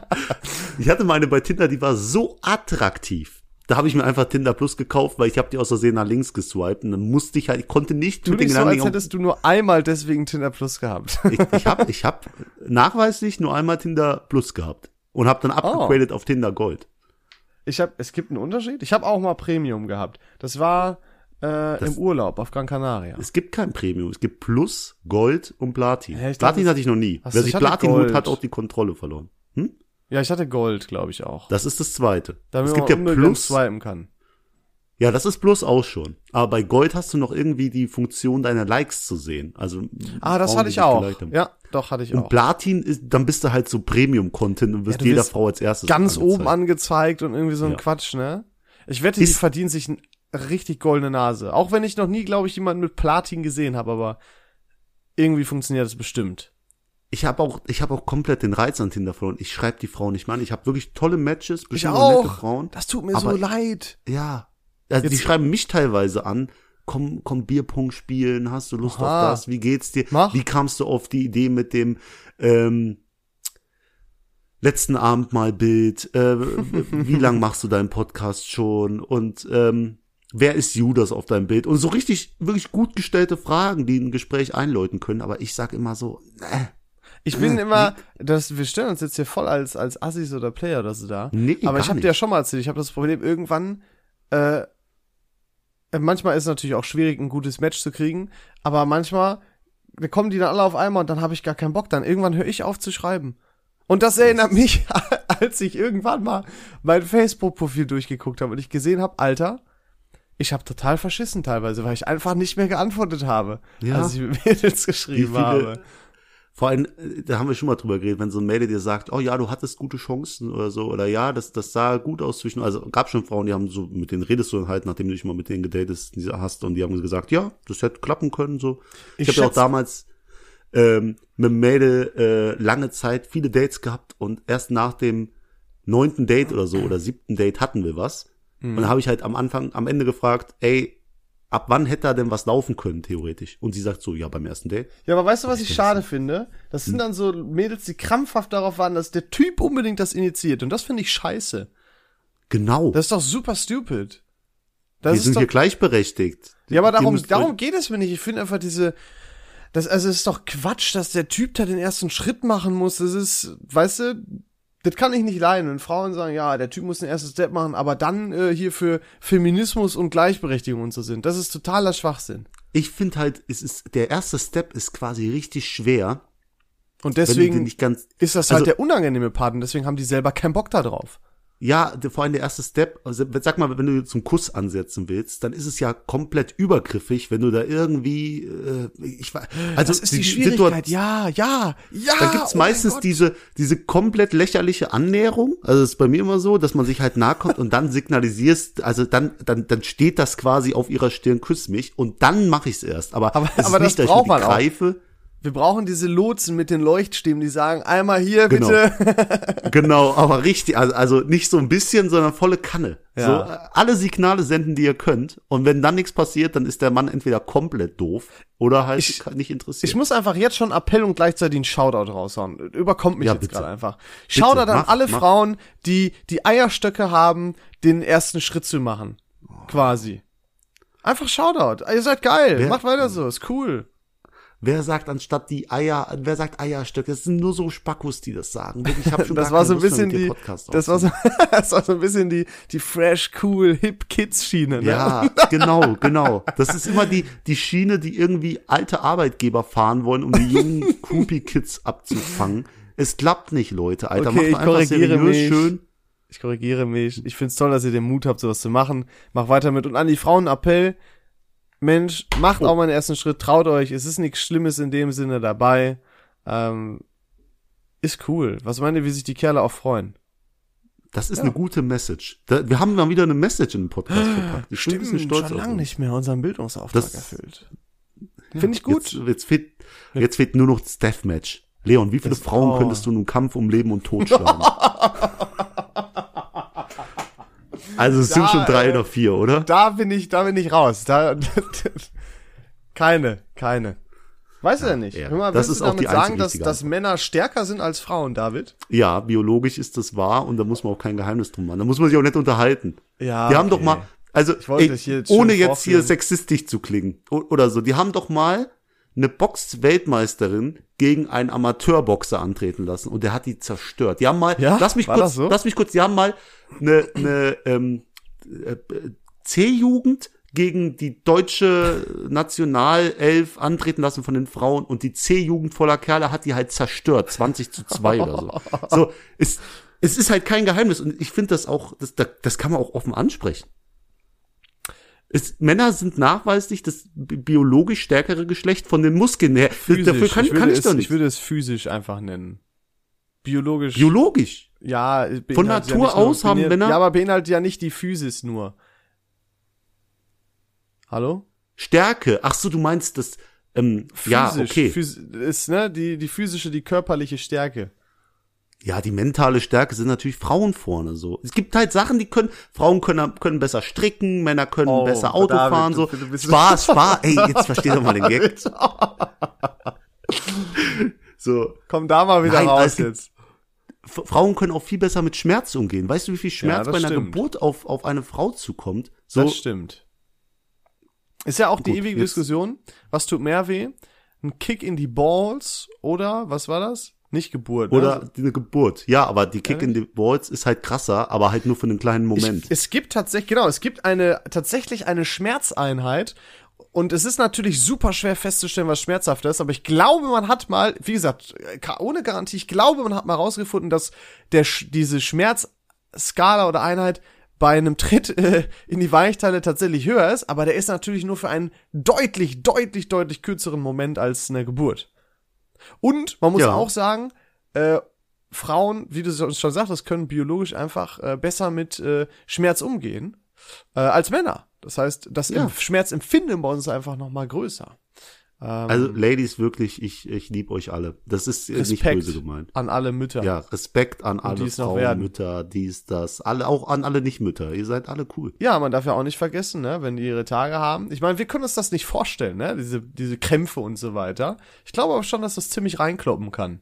Ich hatte meine bei Tinder, die war so attraktiv. Da habe ich mir einfach Tinder Plus gekauft, weil ich habe die aus Versehen nach links geswiped und dann musste ich halt, ich konnte nicht Tu mit den nicht so, als hättest du nur einmal deswegen Tinder Plus gehabt. ich, ich habe ich hab nachweislich nur einmal Tinder Plus gehabt und habe dann Oh. abgegradet auf Tinder Gold. Ich habe, es gibt einen Unterschied. Ich habe auch mal Premium gehabt. Das war äh, im Urlaub auf Gran Canaria. Es gibt kein Premium, es gibt Plus, Gold und Platin. Hä, ich dachte, Platin hatte ich noch nie. Wer ich sich Platin holt, hat auch die Kontrolle verloren. Hm? Ja, ich hatte Gold, glaube ich auch. Das ist das zweite. Damit es gibt man ja Plus. kann. Ja, das ist Plus auch schon. Aber bei Gold hast du noch irgendwie die Funktion deiner Likes zu sehen. Also Ah, das Frauen, hatte die ich auch. Ja, doch, hatte ich Und auch. Platin ist, dann bist du halt so Premium-Content und wirst Ja, jeder Frau als erstes Ganz angezeigt. oben angezeigt und irgendwie so ein Ja. Quatsch, ne? Ich wette, die Ist- verdienen sich eine richtig goldene Nase. Auch wenn ich noch nie, glaube ich, jemanden mit Platin gesehen habe, aber irgendwie funktioniert das bestimmt. ich habe auch, ich habe auch komplett den Reiz an Tinder verloren. Ich schreibe die Frauen nicht mal an. Ich habe wirklich tolle Matches, Ich bestimmt auch nette. Frauen. Das tut mir so leid. Ja. Also die schreiben mich teilweise an. Komm, komm Bierpong spielen. Hast du Lust Aha. auf das? Wie geht's dir? Mach. Wie kamst du auf die Idee mit dem ähm, letzten Abendmahlbild? Äh, wie lang machst du deinen Podcast schon? Und ähm, wer ist Judas auf deinem Bild? Und so richtig, wirklich gut gestellte Fragen, die ein Gespräch einläuten können. Aber ich sag immer so, äh, Ich bin immer, das, wir stellen uns jetzt hier voll als, als Assis oder Player oder so da. nee, Aber ich habe dir ja schon mal erzählt, ich habe das Problem, irgendwann, äh, äh, manchmal ist es natürlich auch schwierig, ein gutes Match zu kriegen, aber manchmal kommen die dann alle auf einmal und dann habe ich gar keinen Bock. Dann irgendwann höre ich auf zu schreiben. Und das erinnert mich, (laughs) als ich irgendwann mal mein Facebook-Profil durchgeguckt habe und ich gesehen habe, Alter, ich habe total verschissen teilweise, weil ich einfach nicht mehr geantwortet habe, Ja. als ich mit (laughs) Mädels geschrieben habe. Vor allem, äh, da haben wir schon mal drüber geredet, wenn so ein Mädel dir sagt, oh ja, du hattest gute Chancen oder so, oder ja, das, das sah gut aus zwischen, also gab schon Frauen, die haben so, mit denen redest du dann halt, nachdem du dich mal mit denen gedatet hast, und die haben gesagt, ja, das hätte klappen können, so. Ich, Ich habe ja auch damals ähm, mit einem Mädel äh, lange Zeit viele Dates gehabt und erst nach dem neunten Date oder so (clears throat) oder siebten Date hatten wir was. Und dann habe ich halt am Anfang, am Ende gefragt, ey, ab wann hätte er denn was laufen können, theoretisch? Und sie sagt so, ja, beim ersten Date. Ja, aber weißt du, was ich schade finde? Das sind dann so Mädels, die krampfhaft darauf warten, dass der Typ unbedingt das initiiert. Und das finde ich scheiße. Genau. Das ist doch super stupid. Das wir sind doch, hier gleichberechtigt. ja, aber darum, darum geht es mir nicht. Ich finde einfach diese, das, also es ist doch Quatsch, dass der Typ da den ersten Schritt machen muss. Das ist, weißt du, das kann ich nicht leiden. Wenn Frauen sagen, ja, der Typ muss den ersten Step machen, aber dann äh, hier für Feminismus und Gleichberechtigung und so sind. Das ist totaler Schwachsinn. Ich finde halt, es ist, der erste Step ist quasi richtig schwer. Und deswegen ganz, ist das also- halt der unangenehme Part und deswegen haben die selber keinen Bock da drauf. Ja, vor allem der erste Step, also sag mal, wenn du zum Kuss ansetzen willst, dann ist es ja komplett übergriffig, wenn du da irgendwie, äh, ich weiß, also Das ist die, Schwierigkeit. Situa- Ja, ja, ja. Da gibt's oh meistens diese, diese komplett lächerliche Annäherung. Also das ist bei mir immer so, dass man sich halt nahe kommt und dann signalisierst, also dann, dann, dann steht das quasi auf ihrer Stirn, küss mich und dann mache ich's erst. Aber, Aber- es aber ist das nicht, dass ich die man auch. Wir brauchen diese Lotsen mit den Leuchtstäben, die sagen, einmal hier Genau. bitte. (laughs) (laughs) Genau, aber richtig, also, also nicht so ein bisschen, sondern volle Kanne. Ja. So, alle Signale senden, die ihr könnt. Und wenn dann nichts passiert, dann ist der Mann entweder komplett doof oder halt Ich- nicht interessiert. Ich muss einfach jetzt schon Appell und gleichzeitig einen Shoutout raushauen. Überkommt mich Ja, jetzt bitte. gerade einfach. Shoutout an mach, alle mach. Frauen, die die Eierstöcke haben, den ersten Schritt zu machen. Quasi. Einfach Shoutout. Ihr seid geil. Wer- Macht weiter so. Ist cool. Wer sagt anstatt die Eier, wer sagt Eierstöcke? Das sind nur so Spackos, die das sagen. Ich hab (laughs) schon Das war so ein bisschen die, das war so, das war so ein bisschen die, die fresh, cool, hip Kids Schiene, ne? Ja, genau, genau. Das ist immer die, die Schiene, die irgendwie alte Arbeitgeber fahren wollen, um die jungen (laughs) Groupie-Kids abzufangen. Es klappt nicht, Leute, Alter. Okay, Macht ich einfach korrigiere seriös mich. schön. Ich korrigiere mich. Ich find's toll, dass ihr den Mut habt, sowas zu machen. Mach weiter mit. Und an die Frauen Appell. Mensch, macht Oh. auch mal den ersten Schritt, traut euch. Es ist nichts Schlimmes in dem Sinne dabei. Ähm, ist cool. Was meint ihr, wie sich die Kerle auch freuen? Das ist eine gute Message. Da, wir haben mal wieder eine Message in den Podcast verpackt. Ich bin ein bisschen stolz schon lange nicht mehr unseren Bildungsauftrag Das- erfüllt. Finde ich gut. Jetzt, jetzt, fehlt, jetzt fehlt nur noch das Deathmatch. Leon, wie viele Das- Frauen oh. könntest du nun Kampf um Leben und Tod schlagen? (laughs) (laughs) also es sind Da, schon drei äh, oder vier, oder? Da bin ich, da bin ich raus. Da, (laughs) keine, keine. Weißt du denn nicht? ja. Hör mal, Das ist du auch die damit sagen, einzig dass, dass Männer stärker sind als Frauen, David? Ja, biologisch ist das wahr und da muss man auch kein Geheimnis drum machen. Da muss man sich auch nicht unterhalten. Ja. Die haben doch mal, also ey, jetzt ohne jetzt hier sexistisch zu klingen oder so, die haben doch mal eine Box-Weltmeisterin gegen einen Amateurboxer antreten lassen und der hat die zerstört. Die haben mal, Ja? lass mich War kurz, so? lass mich kurz, die haben mal eine, eine ähm, äh, C-Jugend gegen die deutsche Nationalelf antreten lassen von den Frauen und die C-Jugend voller Kerle hat die halt zerstört, 20 zu 2 oder so. (laughs) So, es, es ist halt kein Geheimnis und ich finde das auch, das, das kann man auch offen ansprechen. Es, Männer sind nachweislich das bi- biologisch stärkere Geschlecht von den Muskeln her. Physisch. dafür kann, ich, würde kann ich es, doch nicht. ich würde es physisch einfach nennen. Biologisch. biologisch. ja, beinhaltet Von ja Natur nur- aus haben Männer- Ja, aber beinhaltet ja nicht die Physis nur. Hallo? Stärke. Ach so, du meinst das, Ähm, ja, Physisch, okay. phys ist, ne, die, die physische, die körperliche Stärke. Ja, die mentale Stärke sind natürlich Frauen vorne so. Es gibt halt Sachen, die können, Frauen können, können besser stricken, Männer können Oh, besser Auto David, fahren, du- so. du bist- Spaß, (laughs) Spaß, ey, jetzt versteht doch mal den Gag. (laughs) So. Komm da mal wieder Nein, raus gibt- jetzt. Frauen können auch viel besser mit Schmerz umgehen. Weißt du, wie viel Schmerz das bei einer stimmt. Geburt auf, auf eine Frau zukommt? So, Das stimmt. Ist ja auch die Gut, ewige jetzt- Diskussion. Was tut mehr weh? Ein Kick in die Balls oder, was war das? Nicht Geburt. ne? oder eine Geburt. Ja, aber die Kick in the Balls ist halt krasser, aber halt nur für einen kleinen Moment. Ich, es gibt tatsächlich, genau, es gibt eine, tatsächlich eine Schmerzeinheit. Und es ist natürlich super schwer festzustellen, was schmerzhaft ist, aber ich glaube, man hat mal, wie gesagt, ohne Garantie, ich glaube, man hat mal rausgefunden, dass der, diese Schmerzskala oder Einheit bei einem Tritt äh, in die Weichteile tatsächlich höher ist, aber der ist natürlich nur für einen deutlich, deutlich, deutlich kürzeren Moment als eine Geburt. Und man muss Ja. auch sagen, äh, Frauen, wie du so- schon sagtest, können biologisch einfach äh, besser mit äh, Schmerz umgehen äh, als Männer. Das heißt, das Ja. Em- Schmerzempfinden bei uns ist einfach noch mal größer. Ähm, Also, Ladies, wirklich, ich, ich liebe euch alle. Das ist äh, nicht Respekt böse gemeint. an alle Mütter. Ja, Respekt an alle die es noch Frauen. Mütter, dies, das, alle, auch an alle Nicht-Mütter. Ihr seid alle cool. Ja, man darf ja auch nicht vergessen, ne, wenn die ihre Tage haben. Ich meine, wir können uns das nicht vorstellen, ne, diese, diese Krämpfe und so weiter. Ich glaube aber schon, dass das ziemlich reinkloppen kann.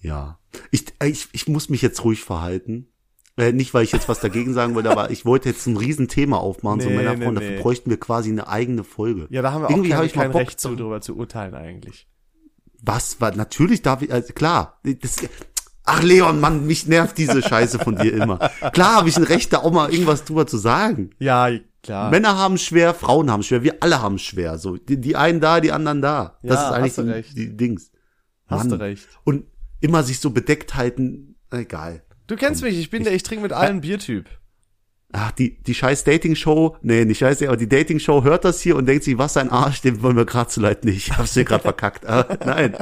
Ja. Ich, äh, ich, ich muss mich jetzt ruhig verhalten. Äh, nicht, weil ich jetzt was dagegen sagen wollte, aber ich wollte jetzt ein Riesenthema aufmachen, so Nee, Männerfrauen, nee, dafür nee. bräuchten wir quasi eine eigene Folge. Ja, da haben wir auch Irgendwie kein, hab ich kein Bock Recht zu, drauf. drüber zu urteilen eigentlich. Was war, natürlich darf ich, also klar, das, ach Leon, Mann, mich nervt diese Scheiße von dir immer. Klar habe ich ein Recht, da auch mal irgendwas drüber zu sagen. Ja, klar. Männer haben schwer, Frauen haben schwer, wir alle haben schwer. So, die, die einen da, die anderen da. Das Ja, ist eigentlich hast du die, recht. die Dings. Hast du Mann. recht. Und immer sich so bedeckt halten, egal. Du kennst mich, ich bin der, ich trinke mit allen Biertyp. Ach, die, die scheiß Dating-Show, nee, nicht scheiße, aber die Dating-Show hört das hier und denkt sich, was ein Arsch, den wollen wir gerade zu leid nicht. Ich hab's dir gerade verkackt. Ah, nein,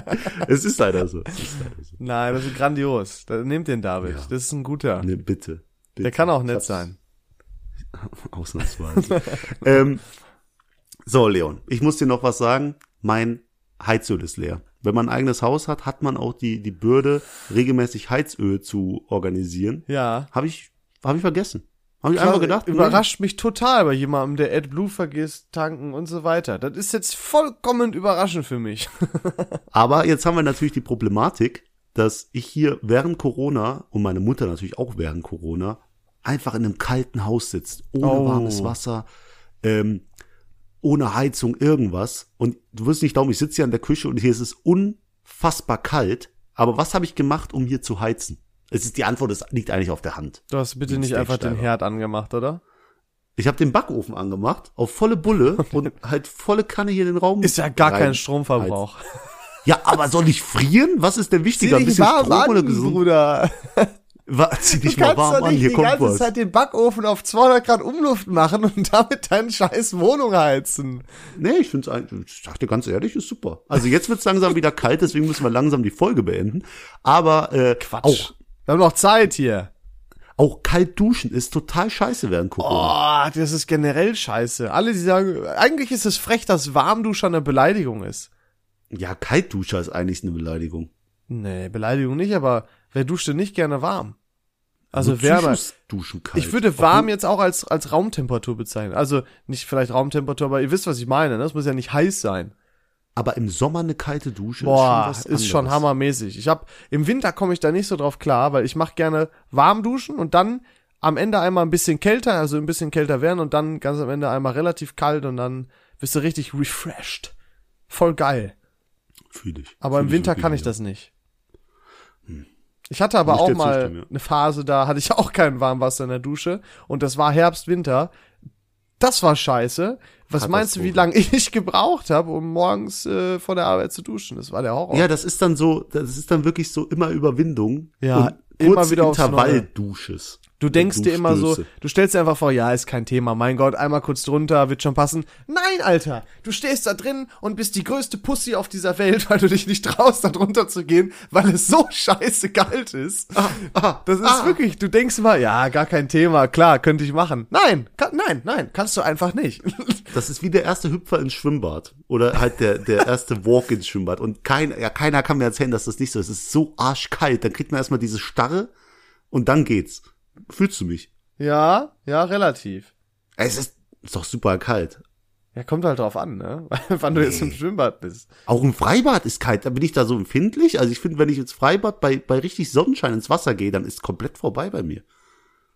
es ist leider so. Es ist leider so. Nein, das ist grandios. Da, nehmt den David. Ja. Das ist ein guter. Nee, bitte, bitte. Der kann auch Ich nett sein. (laughs) Ausnahmsweise. ähm, so, Leon, ich muss dir noch was sagen. Mein Heizöl ist leer. Wenn man ein eigenes Haus hat, hat man auch die, die Bürde, regelmäßig Heizöl zu organisieren. Ja. Habe ich, habe ich vergessen. Habe ich einfach gedacht. Überrascht mich total bei jemandem, der AdBlue vergisst, tanken und so weiter. Das ist jetzt vollkommen überraschend für mich. (laughs) Aber jetzt haben wir natürlich die Problematik, dass ich hier während Corona und meine Mutter natürlich auch während Corona einfach in einem kalten Haus sitzt, ohne Oh. warmes Wasser, ähm, ohne Heizung, irgendwas. Und du wirst nicht glauben, ich sitze hier an der Küche und hier ist es unfassbar kalt. Aber was habe ich gemacht, um hier zu heizen? Es ist die Antwort, es liegt eigentlich auf der Hand. Du hast bitte nicht einfach den. Herd angemacht, oder? Ich habe den Backofen angemacht, auf volle Bulle (laughs) und halt volle Kanne hier in den Raum. Ist ja gar rein- kein Stromverbrauch. Ja, aber soll ich frieren? Was ist denn wichtiger? Ein bisschen Strom oder gesund? Bruder. Wa- Zieh dich Du mal kannst warm doch an, nicht hier die kommt ganze was. Zeit den Backofen auf 200 Grad Umluft machen und damit deine scheiß Wohnung heizen. Nee, ich find's eigentlich, ich sag dir ganz ehrlich, ist super. Also jetzt wird's langsam wieder kalt, deswegen müssen wir langsam die Folge beenden. Aber äh, auch, Wir haben noch Zeit hier. auch kalt duschen ist total scheiße während Corona. Oh, das ist generell scheiße. Alle, die sagen, eigentlich ist es frech, dass Warmduscher eine Beleidigung ist. Ja, Kaltduscher ist eigentlich eine Beleidigung. Nee, Beleidigung nicht, aber wer duscht denn nicht gerne warm? Also wärmer. Duschen kalt. Ich würde warm jetzt auch als, als Raumtemperatur bezeichnen. Also nicht vielleicht Raumtemperatur, aber ihr wisst, was ich meine. Ne? Das muss ja nicht heiß sein. Aber im Sommer eine kalte Dusche Boah, ist ist schon was schon, hammermäßig. Ich hab im Winter komme ich da nicht so drauf klar, weil ich mache gerne warm duschen und dann am Ende einmal ein bisschen kälter, also ein bisschen kälter werden und dann ganz am Ende einmal relativ kalt und dann bist du richtig refreshed. Voll geil. Fühl ich. Aber Fühl im Winter wirklich kann ich das nicht. Ich hatte aber auch mal zustimmen, ja. eine Phase, da hatte ich (laughs) auch kein Warmwasser in der Dusche und das war Herbst, Winter. Das war scheiße. Was meinst du, wie lange (laughs) ich gebraucht habe, um morgens äh, vor der Arbeit zu duschen? Das war der Horror. Ja, das ist dann so, das ist dann wirklich so immer Überwindung. Ja, und immer wieder aufs Neue. Du denkst Du dir immer so, du stellst dir einfach vor, ja, ist kein Thema, mein Gott, einmal kurz drunter, wird schon passen. Nein, Alter, du stehst da drin und bist die größte Pussy auf dieser Welt, (laughs) weil du dich nicht traust, da drunter zu gehen, weil es so scheiße kalt ist. ah, Das ist ah. wirklich, du denkst immer, ja, gar kein Thema, klar, könnte ich machen. Nein, kann, nein, nein, kannst du einfach nicht. (laughs) Das ist wie der erste Hüpfer ins Schwimmbad. Oder halt der, der erste Walk ins Schwimmbad. Und kein, ja, keiner kann mir erzählen, dass das nicht so ist. Es ist so arschkalt. Dann kriegt man erstmal diese Starre und dann geht's. Fühlst du mich? ja, ja, relativ. Es ist, ist doch super kalt. Ja, kommt halt drauf an, ne? (laughs) Wann du jetzt im Schwimmbad bist. Auch ein Freibad ist kalt. Da bin ich da so empfindlich. Also ich finde, wenn ich ins Freibad bei, bei richtig Sonnenschein ins Wasser gehe, dann ist komplett vorbei bei mir.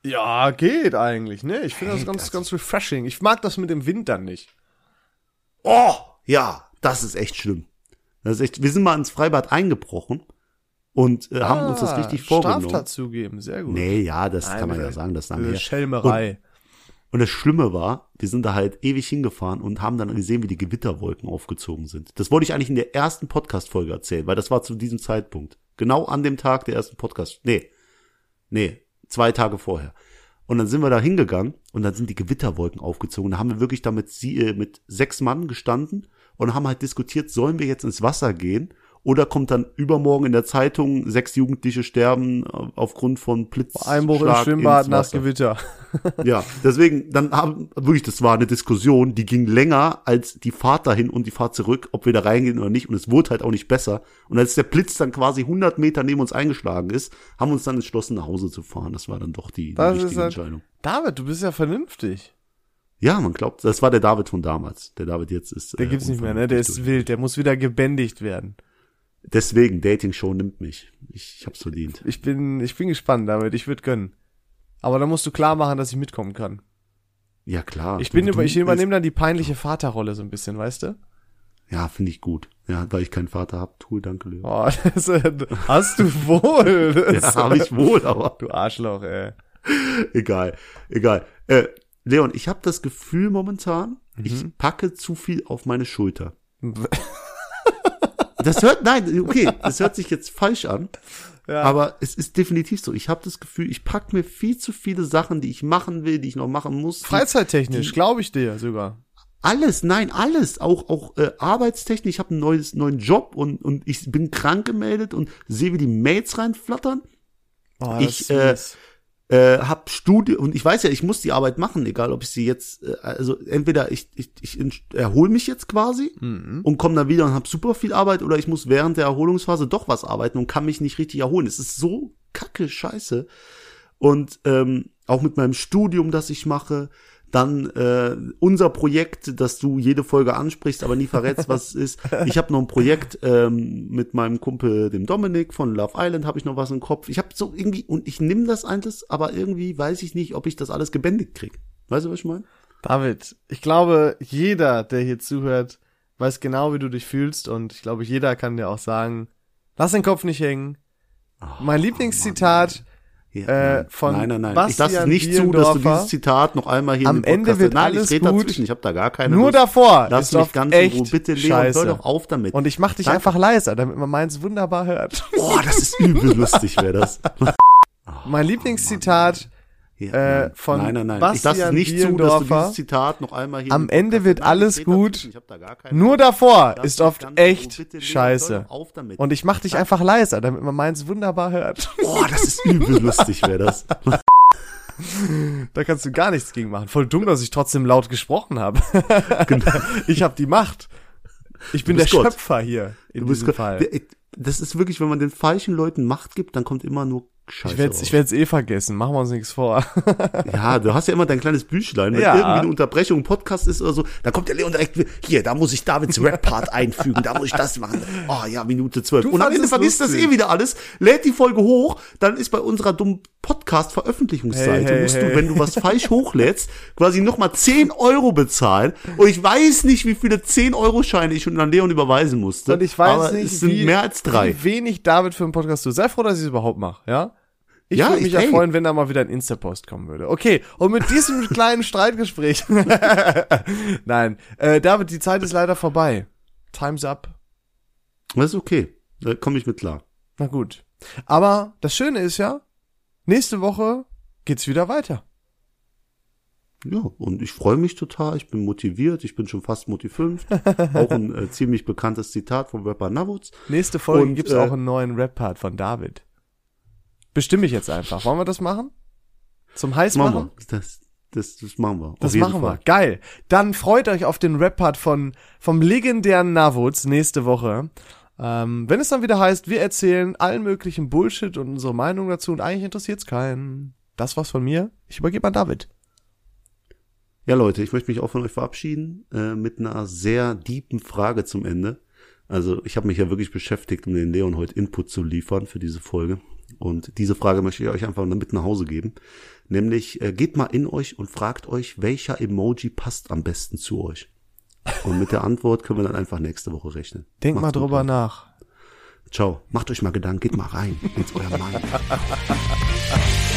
Ja, geht eigentlich, ne? Ich finde das Geht ganz, das? ganz refreshing. Ich mag das mit dem Wind dann nicht. Oh, ja, das ist echt schlimm. Das ist echt, wir sind mal ins Freibad eingebrochen und äh, haben uns das Ah, richtig vorgenommen. Straftat zugeben, sehr gut. Nee, ja, das Nein, kann man ja sagen, das Diese her. Schelmerei. Und das Schlimme war, wir sind da halt ewig hingefahren und haben dann gesehen, wie die Gewitterwolken aufgezogen sind. Das wollte ich eigentlich in der ersten Podcast-Folge erzählen, weil das war zu diesem Zeitpunkt. Genau an dem Tag der ersten Podcast. Nee. Nee, zwei Tage vorher. Und dann sind wir da hingegangen und dann sind die Gewitterwolken aufgezogen. Da haben wir wirklich damit sie, äh, mit sechs Mann gestanden und haben halt diskutiert, sollen wir jetzt ins Wasser gehen oder kommt dann übermorgen in der Zeitung, sechs Jugendliche sterben äh, aufgrund von Blitz. Einbruch im Schwimmbad nach Gewitter. (laughs) Ja, deswegen, dann haben, wirklich, das war eine Diskussion, die ging länger als die Fahrt dahin und die Fahrt zurück, ob wir da reingehen oder nicht. Und es wurde halt auch nicht besser. Und als der Blitz dann quasi 100 Meter neben uns eingeschlagen ist, haben wir uns dann entschlossen, nach Hause zu fahren. Das war dann doch die, die richtige halt- Entscheidung. David, du bist ja vernünftig. Ja, man glaubt, das war der David von damals. Der David jetzt ist. Der äh, gibt's nicht mehr, ne? Der ist wild, der muss wieder gebändigt werden. Deswegen, Dating Show nimmt mich. Ich, ich hab's verdient. Ich bin, ich bin gespannt, David, ich würde gönnen. Aber da musst du klar machen, dass ich mitkommen kann. Ja, klar. Ich bin du über, ich übernehme dann die peinliche Vaterrolle so ein bisschen, weißt du? Ja, finde ich gut. Ja, weil ich keinen Vater hab. Cool, danke, Leo. Oh, (laughs) das, äh, hast du wohl. (laughs) Ja, habe ich wohl, aber. Du Arschloch, ey. (laughs) egal, egal. Äh, Leon, ich habe das Gefühl momentan, Mhm. ich packe zu viel auf meine Schulter. Das hört, nein, okay, das hört sich jetzt falsch an, (laughs) Ja. aber es ist definitiv so. Ich habe das Gefühl, ich packe mir viel zu viele Sachen, die ich machen will, die ich noch machen muss. Freizeittechnisch, glaube ich dir sogar. Alles, nein, alles, auch auch äh, arbeitstechnisch. Ich habe einen neues, neuen Job und und ich bin krank gemeldet und sehe, wie die Mails reinflattern. Oh, Ich, äh, äh, hab Studie und ich weiß ja, ich muss die Arbeit machen, egal ob ich sie jetzt, äh, also entweder ich, ich, ich erhole mich jetzt quasi Mhm. und komme dann wieder und hab super viel Arbeit oder ich muss während der Erholungsphase doch was arbeiten und kann mich nicht richtig erholen. Es ist so kacke scheiße. Und ähm, auch mit meinem Studium, das ich mache, dann äh, unser Projekt, das du jede Folge ansprichst, aber nie verrätst, was es ist. (laughs) Ich habe noch ein Projekt ähm, mit meinem Kumpel, dem Dominik von Love Island, habe ich noch was im Kopf. Ich habe so irgendwie, und ich nehme das alles, aber irgendwie weiß ich nicht, ob ich das alles gebändigt krieg. Weißt du, was ich meine? David, ich glaube, jeder, der hier zuhört, weiß genau, wie du dich fühlst und ich glaube, jeder kann dir auch sagen, lass den Kopf nicht hängen. mein Lieblingszitat, Ja, Äh, nein. von nein, nein, nein. ich lasse Bastian nicht zu, dass du dieses Zitat noch einmal hier Am in den Ende wird Nein, alles ich gut. dazwischen. Ich habe da gar keine nur Lust. davor Lass mich ganz in echt Ruhe. Bitte, Leon, scheiße. hör doch auf damit. Und ich mach dich Danke. einfach leiser, damit man meins wunderbar hört. Oh, das ist übel lustig, wäre das. (laughs) mein Lieblingszitat, Ja, Äh, von nein, nein, nein. ich lasse Bastian nicht zu, dass du dieses Zitat noch einmal hier Am Ende wird Nein, alles gut. da nur davor Lass ist oft echt Bitte, scheiße. Und ich mach dich einfach leiser, damit man meins wunderbar hört. (laughs) oh, das ist übel lustig, wäre das. (laughs) Da kannst du gar nichts gegen machen. Voll dumm, dass ich trotzdem laut gesprochen habe. (laughs) Genau. ich habe die Macht. Ich bin der Gott. Schöpfer hier in Du diesem Fall. Das ist wirklich, wenn man den falschen Leuten Macht gibt, dann kommt immer nur Scheiße Ich werd's, raus. ich werd's eh vergessen. Machen wir uns nichts vor. (laughs) Ja, du hast ja immer dein kleines Büchlein. Wenn Ja. irgendwie eine Unterbrechung, ein Podcast ist oder so, dann kommt der Leon direkt, hier, da muss ich Davids Rap-Part einfügen, da muss ich das machen. Oh ja, Minute zwölf. Du Und am Ende es vergisst das eh wieder alles, lädt die Folge hoch, dann ist bei unserer dummen Podcast-Veröffentlichungsseite, Hey, hey, musst hey. du, wenn du was falsch hochlädst, quasi nochmal 10 Euro bezahlen. Und ich weiß nicht, wie viele 10-Euro-Scheine ich schon an Leon überweisen musste. Und ich weiß aber nicht, es sind wie, mehr als drei. wie wenig David für einen Podcast tut. Sei froh, dass ich es überhaupt mache, ja? Ich Ja, würde mich ich- ja ey. freuen, wenn da mal wieder ein Insta-Post kommen würde. Okay, und mit diesem (laughs) kleinen Streitgespräch. (laughs) Nein, äh, David, die Zeit ist leider vorbei. Time's up. Das ist okay. Da komme ich mit klar. Na gut. Aber das Schöne ist ja, nächste Woche geht's wieder weiter. Ja, und ich freue mich total, ich bin motiviert, ich bin schon fast motiviert. (laughs) auch ein äh, ziemlich bekanntes Zitat vom Rapper Navutz. Nächste Folge Und, gibt's äh, auch einen neuen Rap-Part von David. Bestimme ich jetzt einfach. Wollen wir das machen? Zum Heißmachen? Machen wir. Das, das, das machen wir. Das machen wir. Fall. Geil. Dann freut euch auf den Rap-Part von, vom legendären Navutz nächste Woche. Ähm, wenn es dann wieder heißt, wir erzählen allen möglichen Bullshit und unsere Meinung dazu und eigentlich interessiert's keinen. Das war's von mir. Ich übergebe an David. Ja, Leute, ich möchte mich auch von euch verabschieden äh, mit einer sehr deepen Frage zum Ende. Also ich habe mich ja wirklich beschäftigt, um den Leon heute Input zu liefern für diese Folge. Und diese Frage möchte ich euch einfach mit nach Hause geben. Nämlich, äh, geht mal in euch und fragt euch, welcher Emoji passt am besten zu euch. Und mit der Antwort können wir dann einfach nächste Woche rechnen. Denkt Macht's mal gut, drüber Leute. nach. Ciao. Macht euch mal Gedanken, geht mal rein ins euer Mind. (laughs)